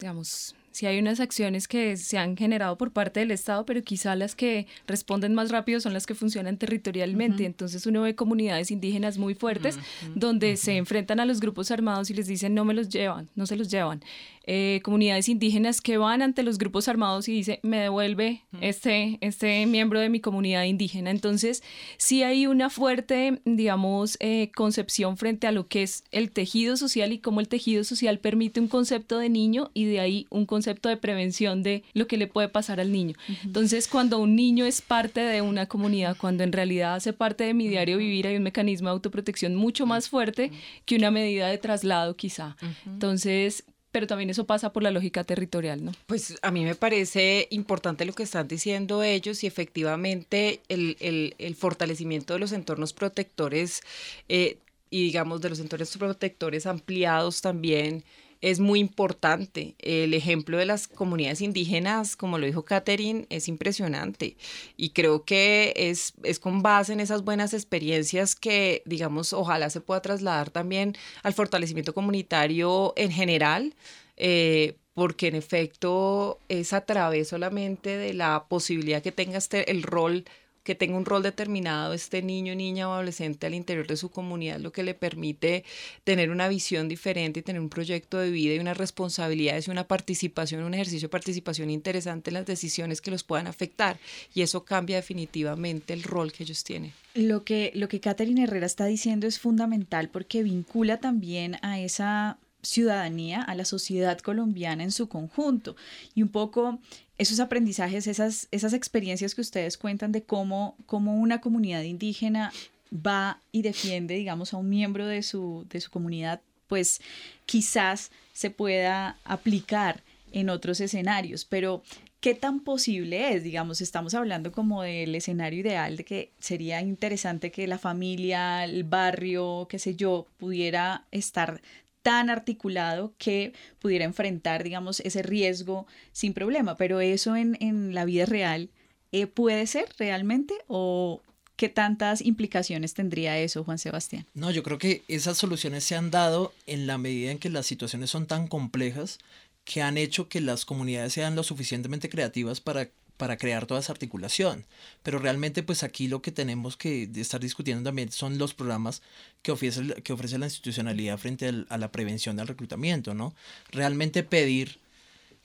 digamos, si hay unas acciones que se han generado por parte del Estado, pero quizá las que responden más rápido son las que funcionan territorialmente. Entonces uno ve comunidades indígenas muy fuertes donde se enfrentan a los grupos armados y les dicen no me los llevan, no se los llevan. Eh, comunidades indígenas que van ante los grupos armados y dice me devuelve este, este miembro de mi comunidad indígena. Entonces sí hay una fuerte, digamos, eh, concepción frente a lo que es el tejido social y cómo el tejido social permite un concepto de niño y de ahí un concepto de prevención de lo que le puede pasar al niño. Entonces cuando un niño es parte de una comunidad, cuando en realidad hace parte de mi diario vivir, hay un mecanismo de autoprotección mucho más fuerte que una medida de traslado quizá. Entonces pero también eso pasa por la lógica territorial, ¿no? Pues a mí me parece importante lo que están diciendo ellos y efectivamente el, el, fortalecimiento de los entornos protectores eh, y digamos de los entornos protectores ampliados también es muy importante. El ejemplo de las comunidades indígenas, como lo dijo Catherine, es impresionante. Y creo que es, es con base en esas buenas experiencias que, digamos, ojalá se pueda trasladar también al fortalecimiento comunitario en general. Eh, porque en efecto es a través solamente de la posibilidad que tenga este, el rol que tenga un rol determinado este niño, niña o adolescente al interior de su comunidad, lo que le permite tener una visión diferente y tener un proyecto de vida y unas responsabilidades y una participación, un ejercicio de participación interesante en las decisiones que los puedan afectar. Y eso cambia definitivamente el rol que ellos tienen. Lo que, lo que Catherine Herrera está diciendo es fundamental porque vincula también a esa ciudadanía, a la sociedad colombiana en su conjunto. Y un poco esos aprendizajes, esas, esas experiencias que ustedes cuentan de cómo, cómo una comunidad indígena va y defiende, digamos, a un miembro de su, de su comunidad, pues quizás se pueda aplicar en otros escenarios. Pero, ¿Qué tan posible es? Digamos, estamos hablando como del escenario ideal de que sería interesante que la familia, el barrio, qué sé yo, pudiera estar tan articulado que pudiera enfrentar, digamos, ese riesgo sin problema. Pero eso en, en la vida real eh, puede ser realmente o qué tantas implicaciones tendría eso, Juan Sebastián. No, yo creo que esas soluciones se han dado en la medida en que las situaciones son tan complejas que han hecho que las comunidades sean lo suficientemente creativas para, para crear toda esa articulación. Pero realmente pues aquí lo que tenemos que estar discutiendo también son los programas que ofrece, que ofrece la institucionalidad frente a la prevención del reclutamiento, ¿no? Realmente pedir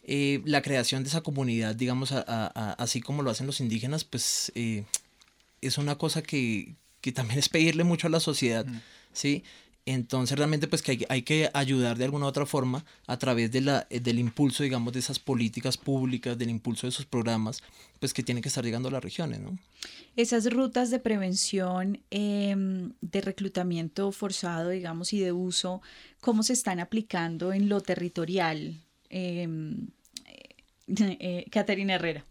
eh, la creación de esa comunidad, digamos, así como lo hacen los indígenas, pues eh, es una cosa que, que, también es pedirle mucho a la sociedad, ¿sí? Entonces realmente pues que hay, que ayudar de alguna u otra forma a través de la, eh, del impulso, digamos, de esas políticas públicas, del impulso de esos programas, pues que tienen que estar llegando a las regiones, ¿no? Esas rutas de prevención, em, de reclutamiento forzado, digamos, y de uso, ¿cómo se están aplicando en lo territorial? Eh, eh, Caterina Herrera.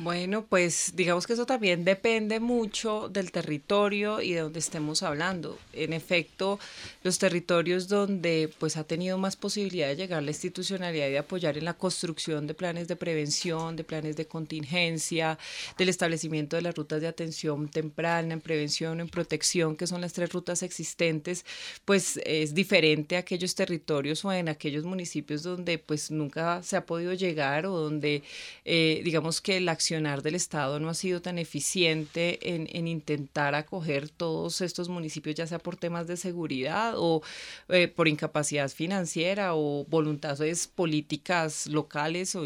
Bueno, pues digamos que eso también depende mucho del territorio y de donde estemos hablando. En efecto, los territorios donde pues ha tenido más posibilidad de llegar la institucionalidad y de apoyar en la construcción de planes de prevención, de planes de contingencia, del establecimiento de las rutas de atención temprana, en prevención, en protección, que son las tres rutas existentes, pues es diferente a aquellos territorios o en aquellos municipios donde pues nunca se ha podido llegar o donde eh, digamos que la acción del Estado no ha sido tan eficiente en, intentar acoger todos estos municipios, ya sea por temas de seguridad o eh, por incapacidad financiera o voluntades políticas locales. O,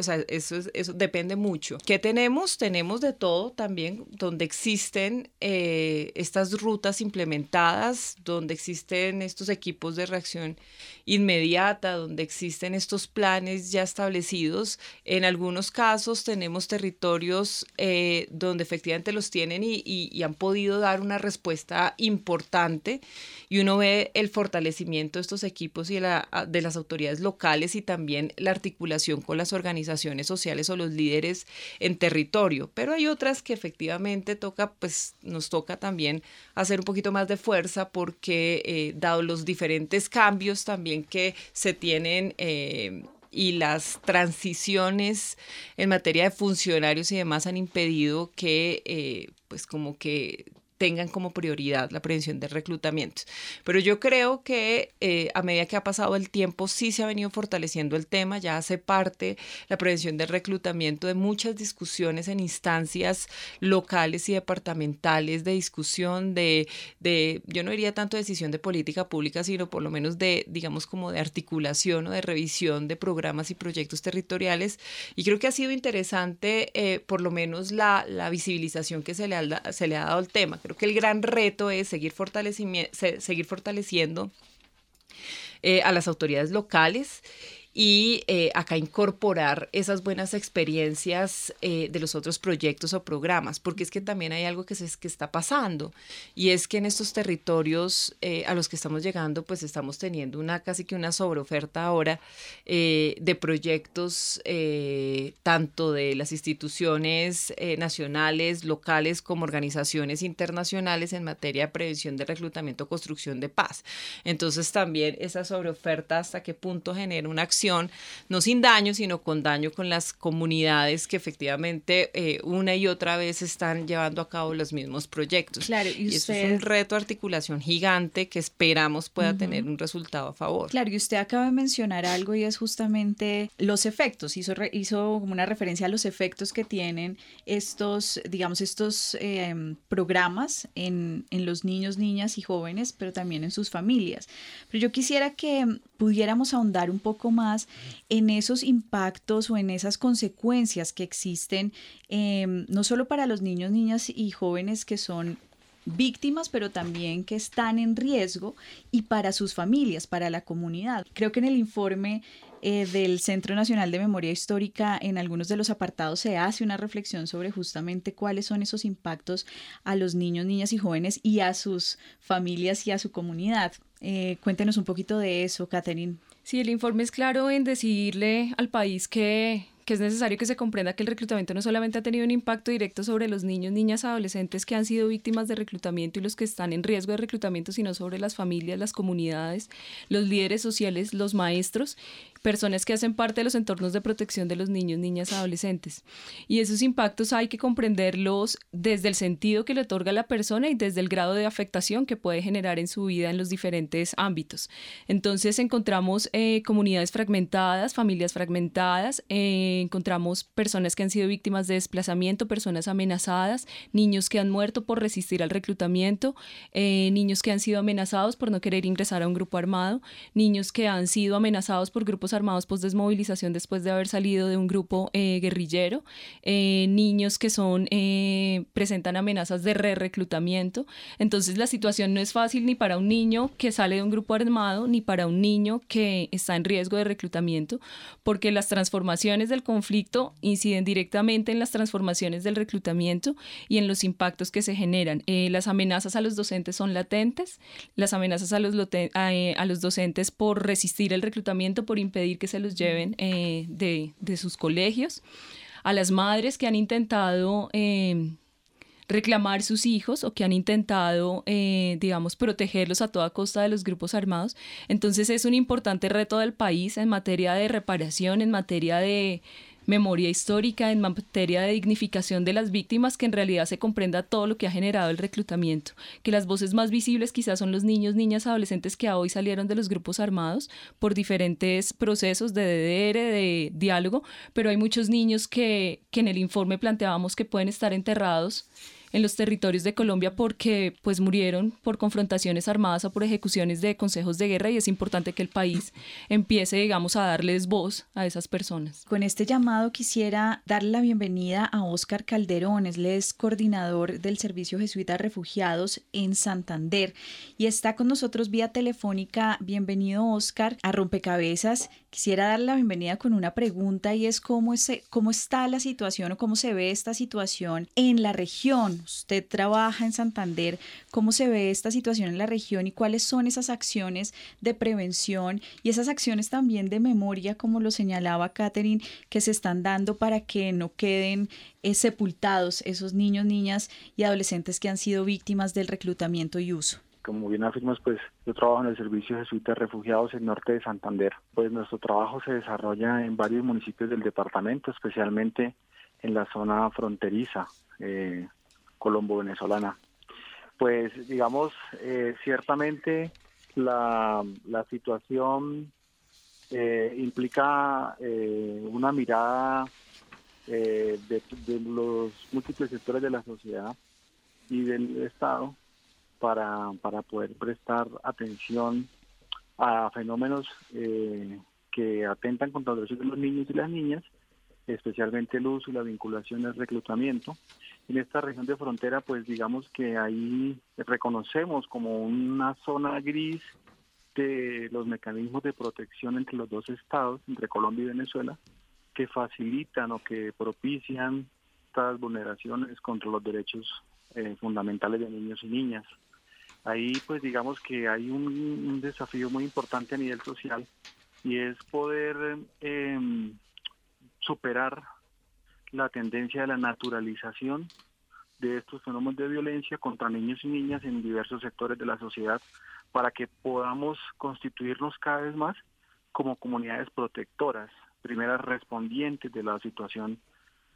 sea, eso, eso depende mucho. ¿Qué tenemos? Tenemos de todo también, donde existen eh, estas rutas implementadas, donde existen estos equipos de reacción inmediata, donde existen estos planes ya establecidos. En algunos casos tenemos territorios eh, donde efectivamente los tienen y, han podido dar una respuesta importante y uno ve el fortalecimiento de estos equipos y de las autoridades locales y también la articulación con las organizaciones sociales o los líderes en territorio. Pero hay otras que efectivamente toca, pues nos toca también hacer un poquito más de fuerza porque eh, dado los diferentes cambios también que se tienen eh, y las transiciones en materia de funcionarios y demás han impedido que eh, pues como que tengan como prioridad la prevención de reclutamientos. Pero yo creo que eh, a medida que ha pasado el tiempo sí se ha venido fortaleciendo el tema, ya hace parte la prevención del reclutamiento de muchas discusiones en instancias locales y departamentales de discusión de, de yo no diría tanto decisión de política pública, sino por lo menos de, digamos, como de articulación o de revisión de programas y proyectos territoriales. Y creo que ha sido interesante eh, por lo menos la, visibilización que se le, ha, se le ha dado al tema. Creo que el gran reto es seguir, seguir fortaleciendo eh, a las autoridades locales y eh, acá incorporar esas buenas experiencias eh, de los otros proyectos o programas, porque es que también hay algo que, se, que está pasando y es que en estos territorios eh, a los que estamos llegando, pues estamos teniendo una casi que una sobreoferta ahora de proyectos tanto de las instituciones nacionales, locales, como organizaciones internacionales en materia de prevención de reclutamiento, construcción de paz. Entonces también esa sobreoferta hasta qué punto genera una acción no sin daño, sino con daño con las comunidades que efectivamente eh, una y otra vez están llevando a cabo los mismos proyectos. Claro, y, eso es un reto de articulación gigante que esperamos pueda tener un resultado a favor. Claro, y usted acaba de mencionar algo y es justamente los efectos. Hizo, hizo como una referencia a los efectos que tienen estos, digamos, estos em, programas en, en los niños, niñas y jóvenes, pero también en sus familias. Pero yo quisiera que pudiéramos ahondar un poco más en esos impactos o en esas consecuencias que existen, em, no solo para los niños, niñas y jóvenes que son víctimas, pero también que están en riesgo y para sus familias, para la comunidad. Creo que en el informe eh, del Centro Nacional de Memoria Histórica, en algunos de los apartados se hace una reflexión sobre justamente cuáles son esos impactos a los niños, niñas y jóvenes y a sus familias y a su comunidad. Eh, cuéntenos un poquito de eso, Catherine. Sí, el informe es claro en decirle al país que, que es necesario que se comprenda que el reclutamiento no solamente ha tenido un impacto directo sobre los niños, niñas, adolescentes que han sido víctimas de reclutamiento y los que están en riesgo de reclutamiento, sino sobre las familias, las comunidades, los líderes sociales, los maestros personas que hacen parte de los entornos de protección de los niños, niñas, adolescentes. Y esos impactos hay que comprenderlos desde el sentido que le otorga la persona y desde el grado de afectación que puede generar en su vida en los diferentes ámbitos. Entonces encontramos eh, comunidades fragmentadas, familias fragmentadas, eh, encontramos personas que han sido víctimas de desplazamiento, personas amenazadas, niños que han muerto por resistir al reclutamiento, eh, niños que han sido amenazados por no querer ingresar a un grupo armado, niños que han sido amenazados por grupos armados post desmovilización después de haber salido de un grupo eh, guerrillero, eh, niños que son eh, presentan amenazas de re reclutamiento. Entonces la situación no es fácil ni para un niño que sale de un grupo armado ni para un niño que está en riesgo de reclutamiento, porque las transformaciones del conflicto inciden directamente en las transformaciones del reclutamiento y en los impactos que se generan. las amenazas a los docentes son latentes, las amenazas a los, a los docentes por resistir el reclutamiento, por impedir que se los lleven eh, de, sus colegios, a las madres que han intentado em, reclamar sus hijos o que han intentado, eh, digamos, protegerlos a toda costa de los grupos armados. Entonces es un importante reto del país en materia de reparación, en materia de memoria histórica, en materia de dignificación de las víctimas, que en realidad se comprenda todo lo que ha generado el reclutamiento, que las voces más visibles quizás son los niños, niñas, adolescentes que hoy salieron de los grupos armados por diferentes procesos de DDR, de diálogo, pero hay muchos niños que, que en el informe planteábamos que pueden estar enterrados en los territorios de Colombia porque pues murieron por confrontaciones armadas o por ejecuciones de consejos de guerra y es importante que el país empiece, digamos, a darles voz a esas personas. Con este llamado quisiera darle la bienvenida a Óscar Calderón, él es coordinador del Servicio Jesuita Refugiados en Santander y está con nosotros vía telefónica. Bienvenido Óscar a Rompecabezas. Quisiera darle la bienvenida con una pregunta y es cómo, es, cómo está la situación o cómo se ve esta situación en la región. Usted trabaja en Santander, ¿cómo se ve esta situación en la región y cuáles son esas acciones de prevención y esas acciones también de memoria, como lo señalaba Catherine, que se están dando para que no queden eh, sepultados esos niños, niñas y adolescentes que han sido víctimas del reclutamiento y uso? Como bien afirmas, pues yo trabajo en el Servicio Jesuita de Refugiados en norte de Santander. Pues nuestro trabajo se desarrolla en varios municipios del departamento, especialmente en la zona fronteriza eh, colombo-venezolana. Pues digamos, eh, ciertamente la, situación eh, implica una mirada de los múltiples sectores de la sociedad y del Estado para, para poder prestar atención a fenómenos eh, que atentan contra los derechos de los niños y las niñas, especialmente el uso y la vinculación al reclutamiento. En esta región de frontera, pues digamos que ahí reconocemos como una zona gris de los mecanismos de protección entre los dos estados, entre Colombia y Venezuela, que facilitan o que propician estas vulneraciones contra los derechos eh, fundamentales de niños y niñas. Ahí pues digamos que hay un, desafío muy importante a nivel social y es poder em, superar la tendencia de la naturalización de estos fenómenos de violencia contra niños y niñas en diversos sectores de la sociedad para que podamos constituirnos cada vez más como comunidades protectoras, primeras respondientes de la situación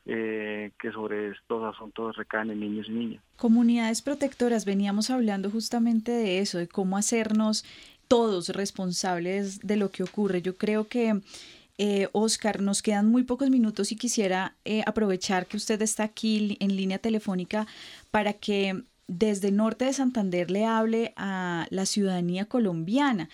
eh, que sobre estos asuntos recaen en niños y niñas. Comunidades protectoras, veníamos hablando justamente de eso, de cómo hacernos todos responsables de lo que ocurre. Yo creo que, eh, Oscar, nos quedan muy pocos minutos y quisiera eh, aprovechar que usted está aquí en línea telefónica para que desde Norte de Santander le hable a la ciudadanía colombiana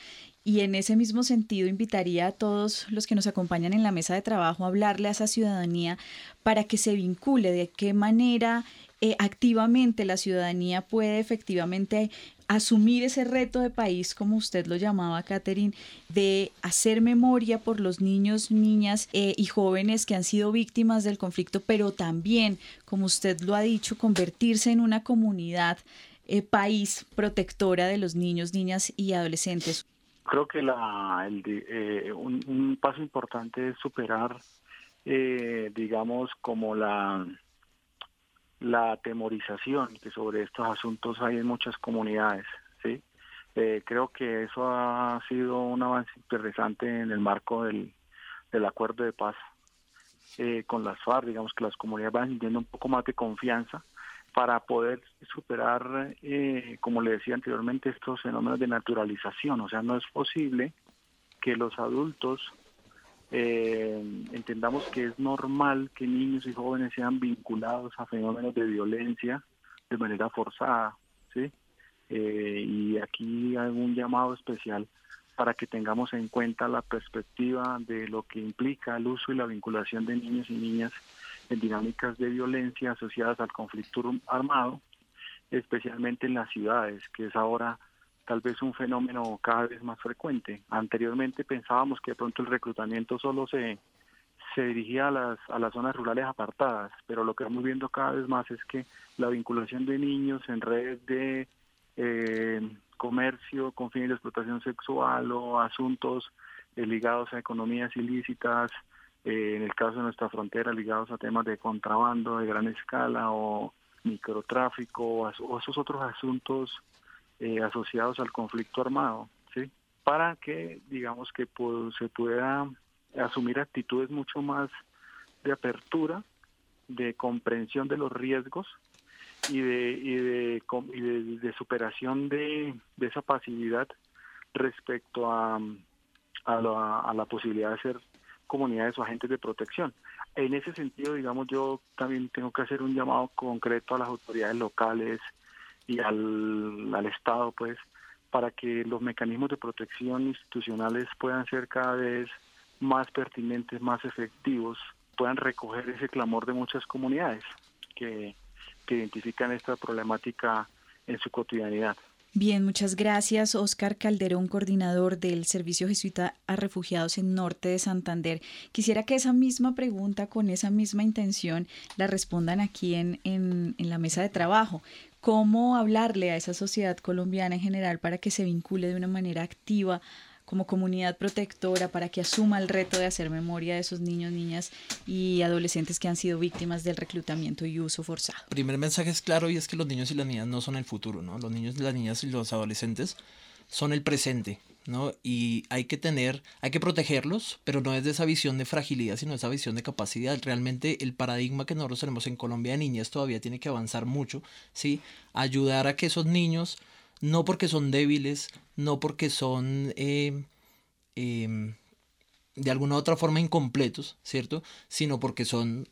y en ese mismo sentido invitaría a todos los que nos acompañan en la mesa de trabajo a hablarle a esa ciudadanía para que se vincule de qué manera eh, activamente la ciudadanía puede efectivamente asumir ese reto de país, como usted lo llamaba, Catherine, de hacer memoria por los niños, niñas eh, y jóvenes que han sido víctimas del conflicto, pero también, como usted lo ha dicho, convertirse en una comunidad eh, país protectora de los niños, niñas y adolescentes. Creo que la, eh, un, paso importante es superar eh, digamos, como la, la atemorización que sobre estos asuntos hay en muchas comunidades, ¿sí? Eh, creo que eso ha sido un avance interesante en el marco del, del acuerdo de paz eh, con las FARC, digamos que las comunidades van sintiendo un poco más de confianza para poder superar, eh, como le decía anteriormente, estos fenómenos de naturalización. O sea, no es posible que los adultos eh, entendamos que es normal que niños y jóvenes sean vinculados a fenómenos de violencia de manera forzada, ¿sí? Eh, y aquí hay un llamado especial para que tengamos en cuenta la perspectiva de lo que implica el uso y la vinculación de niños y niñas en dinámicas de violencia asociadas al conflicto armado, especialmente en las ciudades, que es ahora tal vez un fenómeno cada vez más frecuente. Anteriormente pensábamos que de pronto el reclutamiento solo se, se dirigía a las, a las zonas rurales apartadas, pero lo que vamos viendo cada vez más es que la vinculación de niños en redes de eh, comercio con fines de explotación sexual o asuntos eh, ligados a economías ilícitas, eh, en el caso de nuestra frontera ligados a temas de contrabando de gran escala o microtráfico o, esos otros asuntos eh, asociados al conflicto armado, ¿sí? Para que, digamos, que se pueda asumir actitudes mucho más de apertura, de comprensión de los riesgos y de, y de, y de, superación de, de, esa pasividad respecto a, a, la, a la posibilidad de ser comunidades o agentes de protección. En ese sentido, digamos, yo también tengo que hacer un llamado concreto a las autoridades locales y al, al Estado, pues, para que los mecanismos de protección institucionales puedan ser cada vez más pertinentes, más efectivos, puedan recoger ese clamor de muchas comunidades que, que identifican esta problemática en su cotidianidad. Bien, muchas gracias, Oscar Calderón, coordinador del Servicio Jesuita a Refugiados en Norte de Santander. Quisiera que esa misma pregunta, con esa misma intención, la respondan aquí en, en, la mesa de trabajo. ¿Cómo hablarle a esa sociedad colombiana en general para que se vincule de una manera activa como comunidad protectora para que asuma el reto de hacer memoria de esos niños, niñas y adolescentes que han sido víctimas del reclutamiento y uso forzado. Primer mensaje es claro y es que los niños y las niñas no son el futuro, ¿no? Los niños, las niñas y los adolescentes son el presente, ¿no? Y hay que tener, hay que protegerlos, pero no es de esa visión de fragilidad, sino esa visión de capacidad. Realmente el paradigma que nosotros tenemos en Colombia de niñas todavía tiene que avanzar mucho, ¿sí? Ayudar a que esos niños no porque son débiles, no porque son eh, em, de alguna u otra forma incompletos, ¿cierto? Sino porque son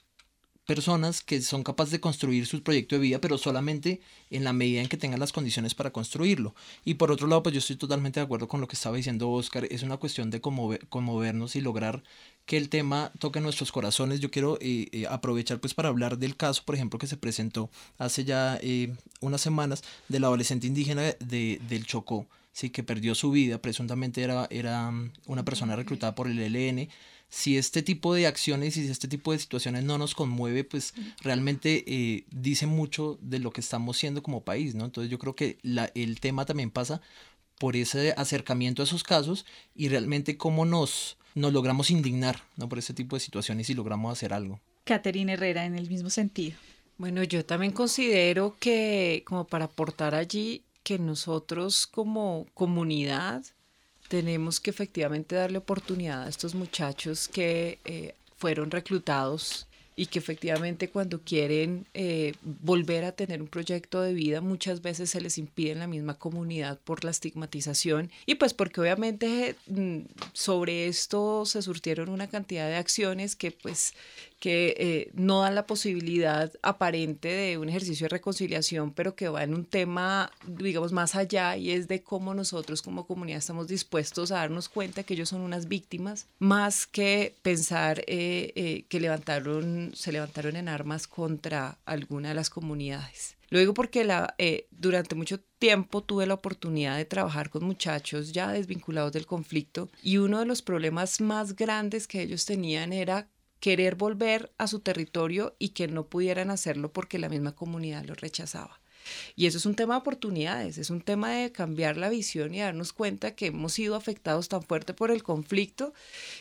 personas que son capaces de construir su proyecto de vida, pero solamente en la medida en que tengan las condiciones para construirlo. Y por otro lado, pues yo estoy totalmente de acuerdo con lo que estaba diciendo Oscar, es una cuestión de conmovernos y lograr que el tema toque nuestros corazones. Yo quiero eh, eh, aprovechar pues para hablar del caso, por ejemplo, que se presentó hace ya eh, unas semanas del adolescente indígena de, del Chocó, sí, que perdió su vida, presuntamente era, era mm, una persona reclutada por el ELN, si este tipo de acciones y si este tipo de situaciones no nos conmueve, pues realmente eh, dice mucho de lo que estamos siendo como país, ¿no? Entonces yo creo que la, el tema también pasa por ese acercamiento a esos casos y realmente cómo nos, nos logramos indignar ¿no? por ese tipo de situaciones y logramos hacer algo. Caterina Herrera, en el mismo sentido. Bueno, yo también considero que como para aportar allí que nosotros como comunidad tenemos que efectivamente darle oportunidad a estos muchachos que eh, fueron reclutados y que efectivamente cuando quieren eh, volver a tener un proyecto de vida muchas veces se les impide en la misma comunidad por la estigmatización. Y pues porque obviamente mm, sobre esto se surtieron una cantidad de acciones que pues que eh, no dan la posibilidad aparente de un ejercicio de reconciliación, pero que va en un tema, digamos, más allá y es de cómo nosotros como comunidad estamos dispuestos a darnos cuenta que ellos son unas víctimas, más que pensar eh, eh, que levantaron, se levantaron en armas contra alguna de las comunidades. Lo digo porque la, durante mucho tiempo tuve la oportunidad de trabajar con muchachos ya desvinculados del conflicto y uno de los problemas más grandes que ellos tenían era querer volver a su territorio y que no pudieran hacerlo porque la misma comunidad lo rechazaba. Y eso es un tema de oportunidades, es un tema de cambiar la visión y darnos cuenta que hemos sido afectados tan fuerte por el conflicto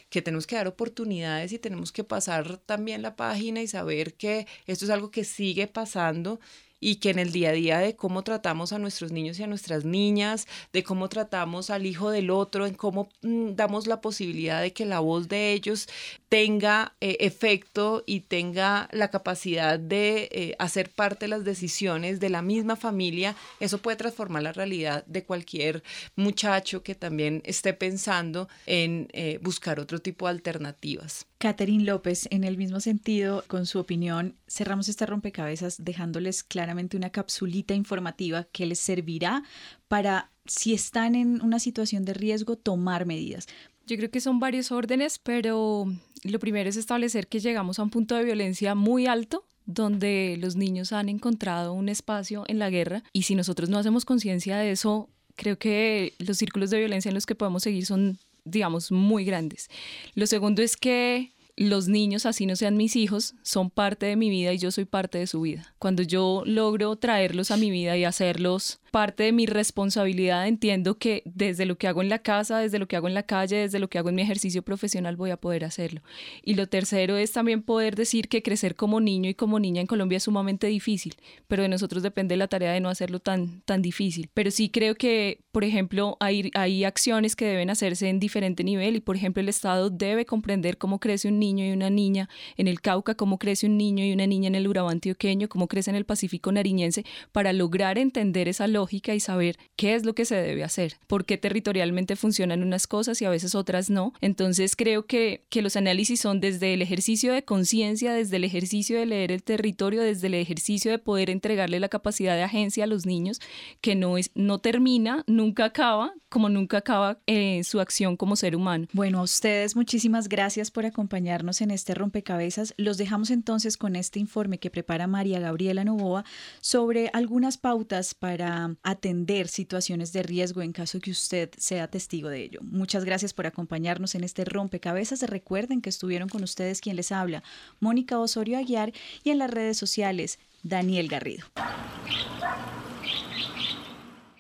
que tenemos que dar oportunidades y tenemos que pasar también la página y saber que esto es algo que sigue pasando y que en el día a día de cómo tratamos a nuestros niños y a nuestras niñas, de cómo tratamos al hijo del otro, en cómo mm, damos la posibilidad de que la voz de ellos tenga eh, efecto y tenga la capacidad de eh, hacer parte de las decisiones de la misma familia, eso puede transformar la realidad de cualquier muchacho que también esté pensando en eh, buscar otro tipo de alternativas. Catherine López, en el mismo sentido, con su opinión, cerramos este rompecabezas dejándoles claramente una capsulita informativa que les servirá para, si están en una situación de riesgo, tomar medidas. Yo creo que son varios órdenes, pero lo primero es establecer que llegamos a un punto de violencia muy alto donde los niños han encontrado un espacio en la guerra y si nosotros no hacemos conciencia de eso, creo que los círculos de violencia en los que podemos seguir son digamos, muy grandes. Lo segundo es que los niños, así no sean mis hijos, son parte de mi vida y yo soy parte de su vida. Cuando yo logro traerlos a mi vida y hacerlos parte de mi responsabilidad, entiendo que desde lo que hago en la casa, desde lo que hago en la calle, desde lo que hago en mi ejercicio profesional voy a poder hacerlo. Y lo tercero es también poder decir que crecer como niño y como niña en Colombia es sumamente difícil, pero de nosotros depende la tarea de no hacerlo tan, tan difícil. Pero sí creo que, por ejemplo, hay, hay acciones que deben hacerse en diferente nivel y, por ejemplo, el Estado debe comprender cómo crece un niño y una niña en el Cauca, cómo crece un niño y una niña en el Urabá antioqueño, cómo crece en el Pacífico nariñense, para lograr entender esa lógica y saber qué es lo que se debe hacer, por qué territorialmente funcionan unas cosas y a veces otras no. Entonces creo que, que los análisis son desde el ejercicio de conciencia, desde el ejercicio de leer el territorio, desde el ejercicio de poder entregarle la capacidad de agencia a los niños, que no, es, no termina, nunca acaba, como nunca acaba eh, su acción como ser humano. Bueno, a ustedes muchísimas gracias por acompañarnos en este rompecabezas. Los dejamos entonces con este informe que prepara María Gabriela Novoa sobre algunas pautas para atender situaciones de riesgo en caso que usted sea testigo de ello. Muchas gracias por acompañarnos en este rompecabezas. Recuerden que estuvieron con ustedes quien les habla, Mónica Osorio Aguiar, y en las redes sociales, Daniel Garrido.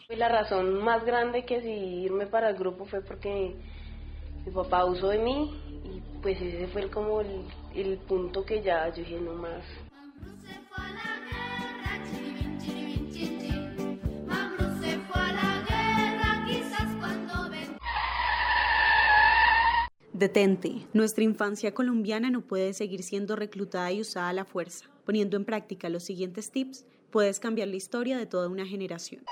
La razón más grande que irme para el grupo fue porque mi papá usó de mí y pues ese fue como el, el punto que ya yo dije no más. Detente. Nuestra infancia colombiana no puede seguir siendo reclutada y usada a la fuerza. Poniendo en práctica los siguientes tips, puedes cambiar la historia de toda una generación.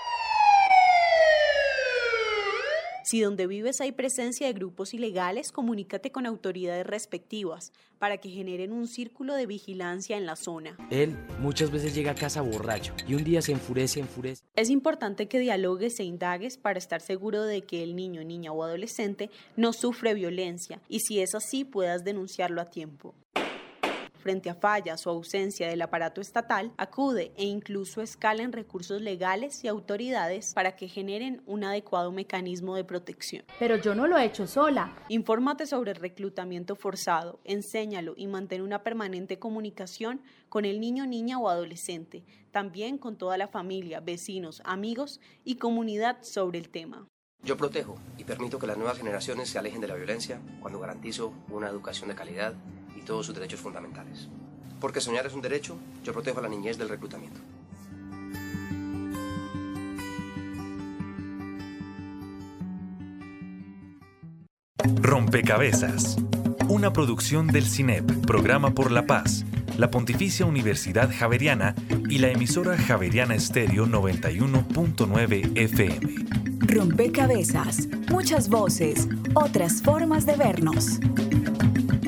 Si donde vives hay presencia de grupos ilegales, comunícate con autoridades respectivas para que generen un círculo de vigilancia en la zona. Él muchas veces llega a casa borracho y un día se enfurece, enfurece. Es importante que dialogues e indagues para estar seguro de que el niño, niña o adolescente no sufre violencia y si es así puedas denunciarlo a tiempo frente a fallas o ausencia del aparato estatal, acude e incluso escala en recursos legales y autoridades para que generen un adecuado mecanismo de protección. Pero yo no lo he hecho sola. Infórmate sobre el reclutamiento forzado, enséñalo y mantén una permanente comunicación con el niño, niña o adolescente, también con toda la familia, vecinos, amigos y comunidad sobre el tema. Yo protejo y permito que las nuevas generaciones se alejen de la violencia cuando garantizo una educación de calidad y todos sus derechos fundamentales. Porque soñar es un derecho, yo protejo a la niñez del reclutamiento. Rompecabezas. Una producción del CINEP, Programa por la Paz, la Pontificia Universidad Javeriana y la emisora Javeriana Estéreo 91.9 FM. Rompecabezas. Muchas voces, otras formas de vernos.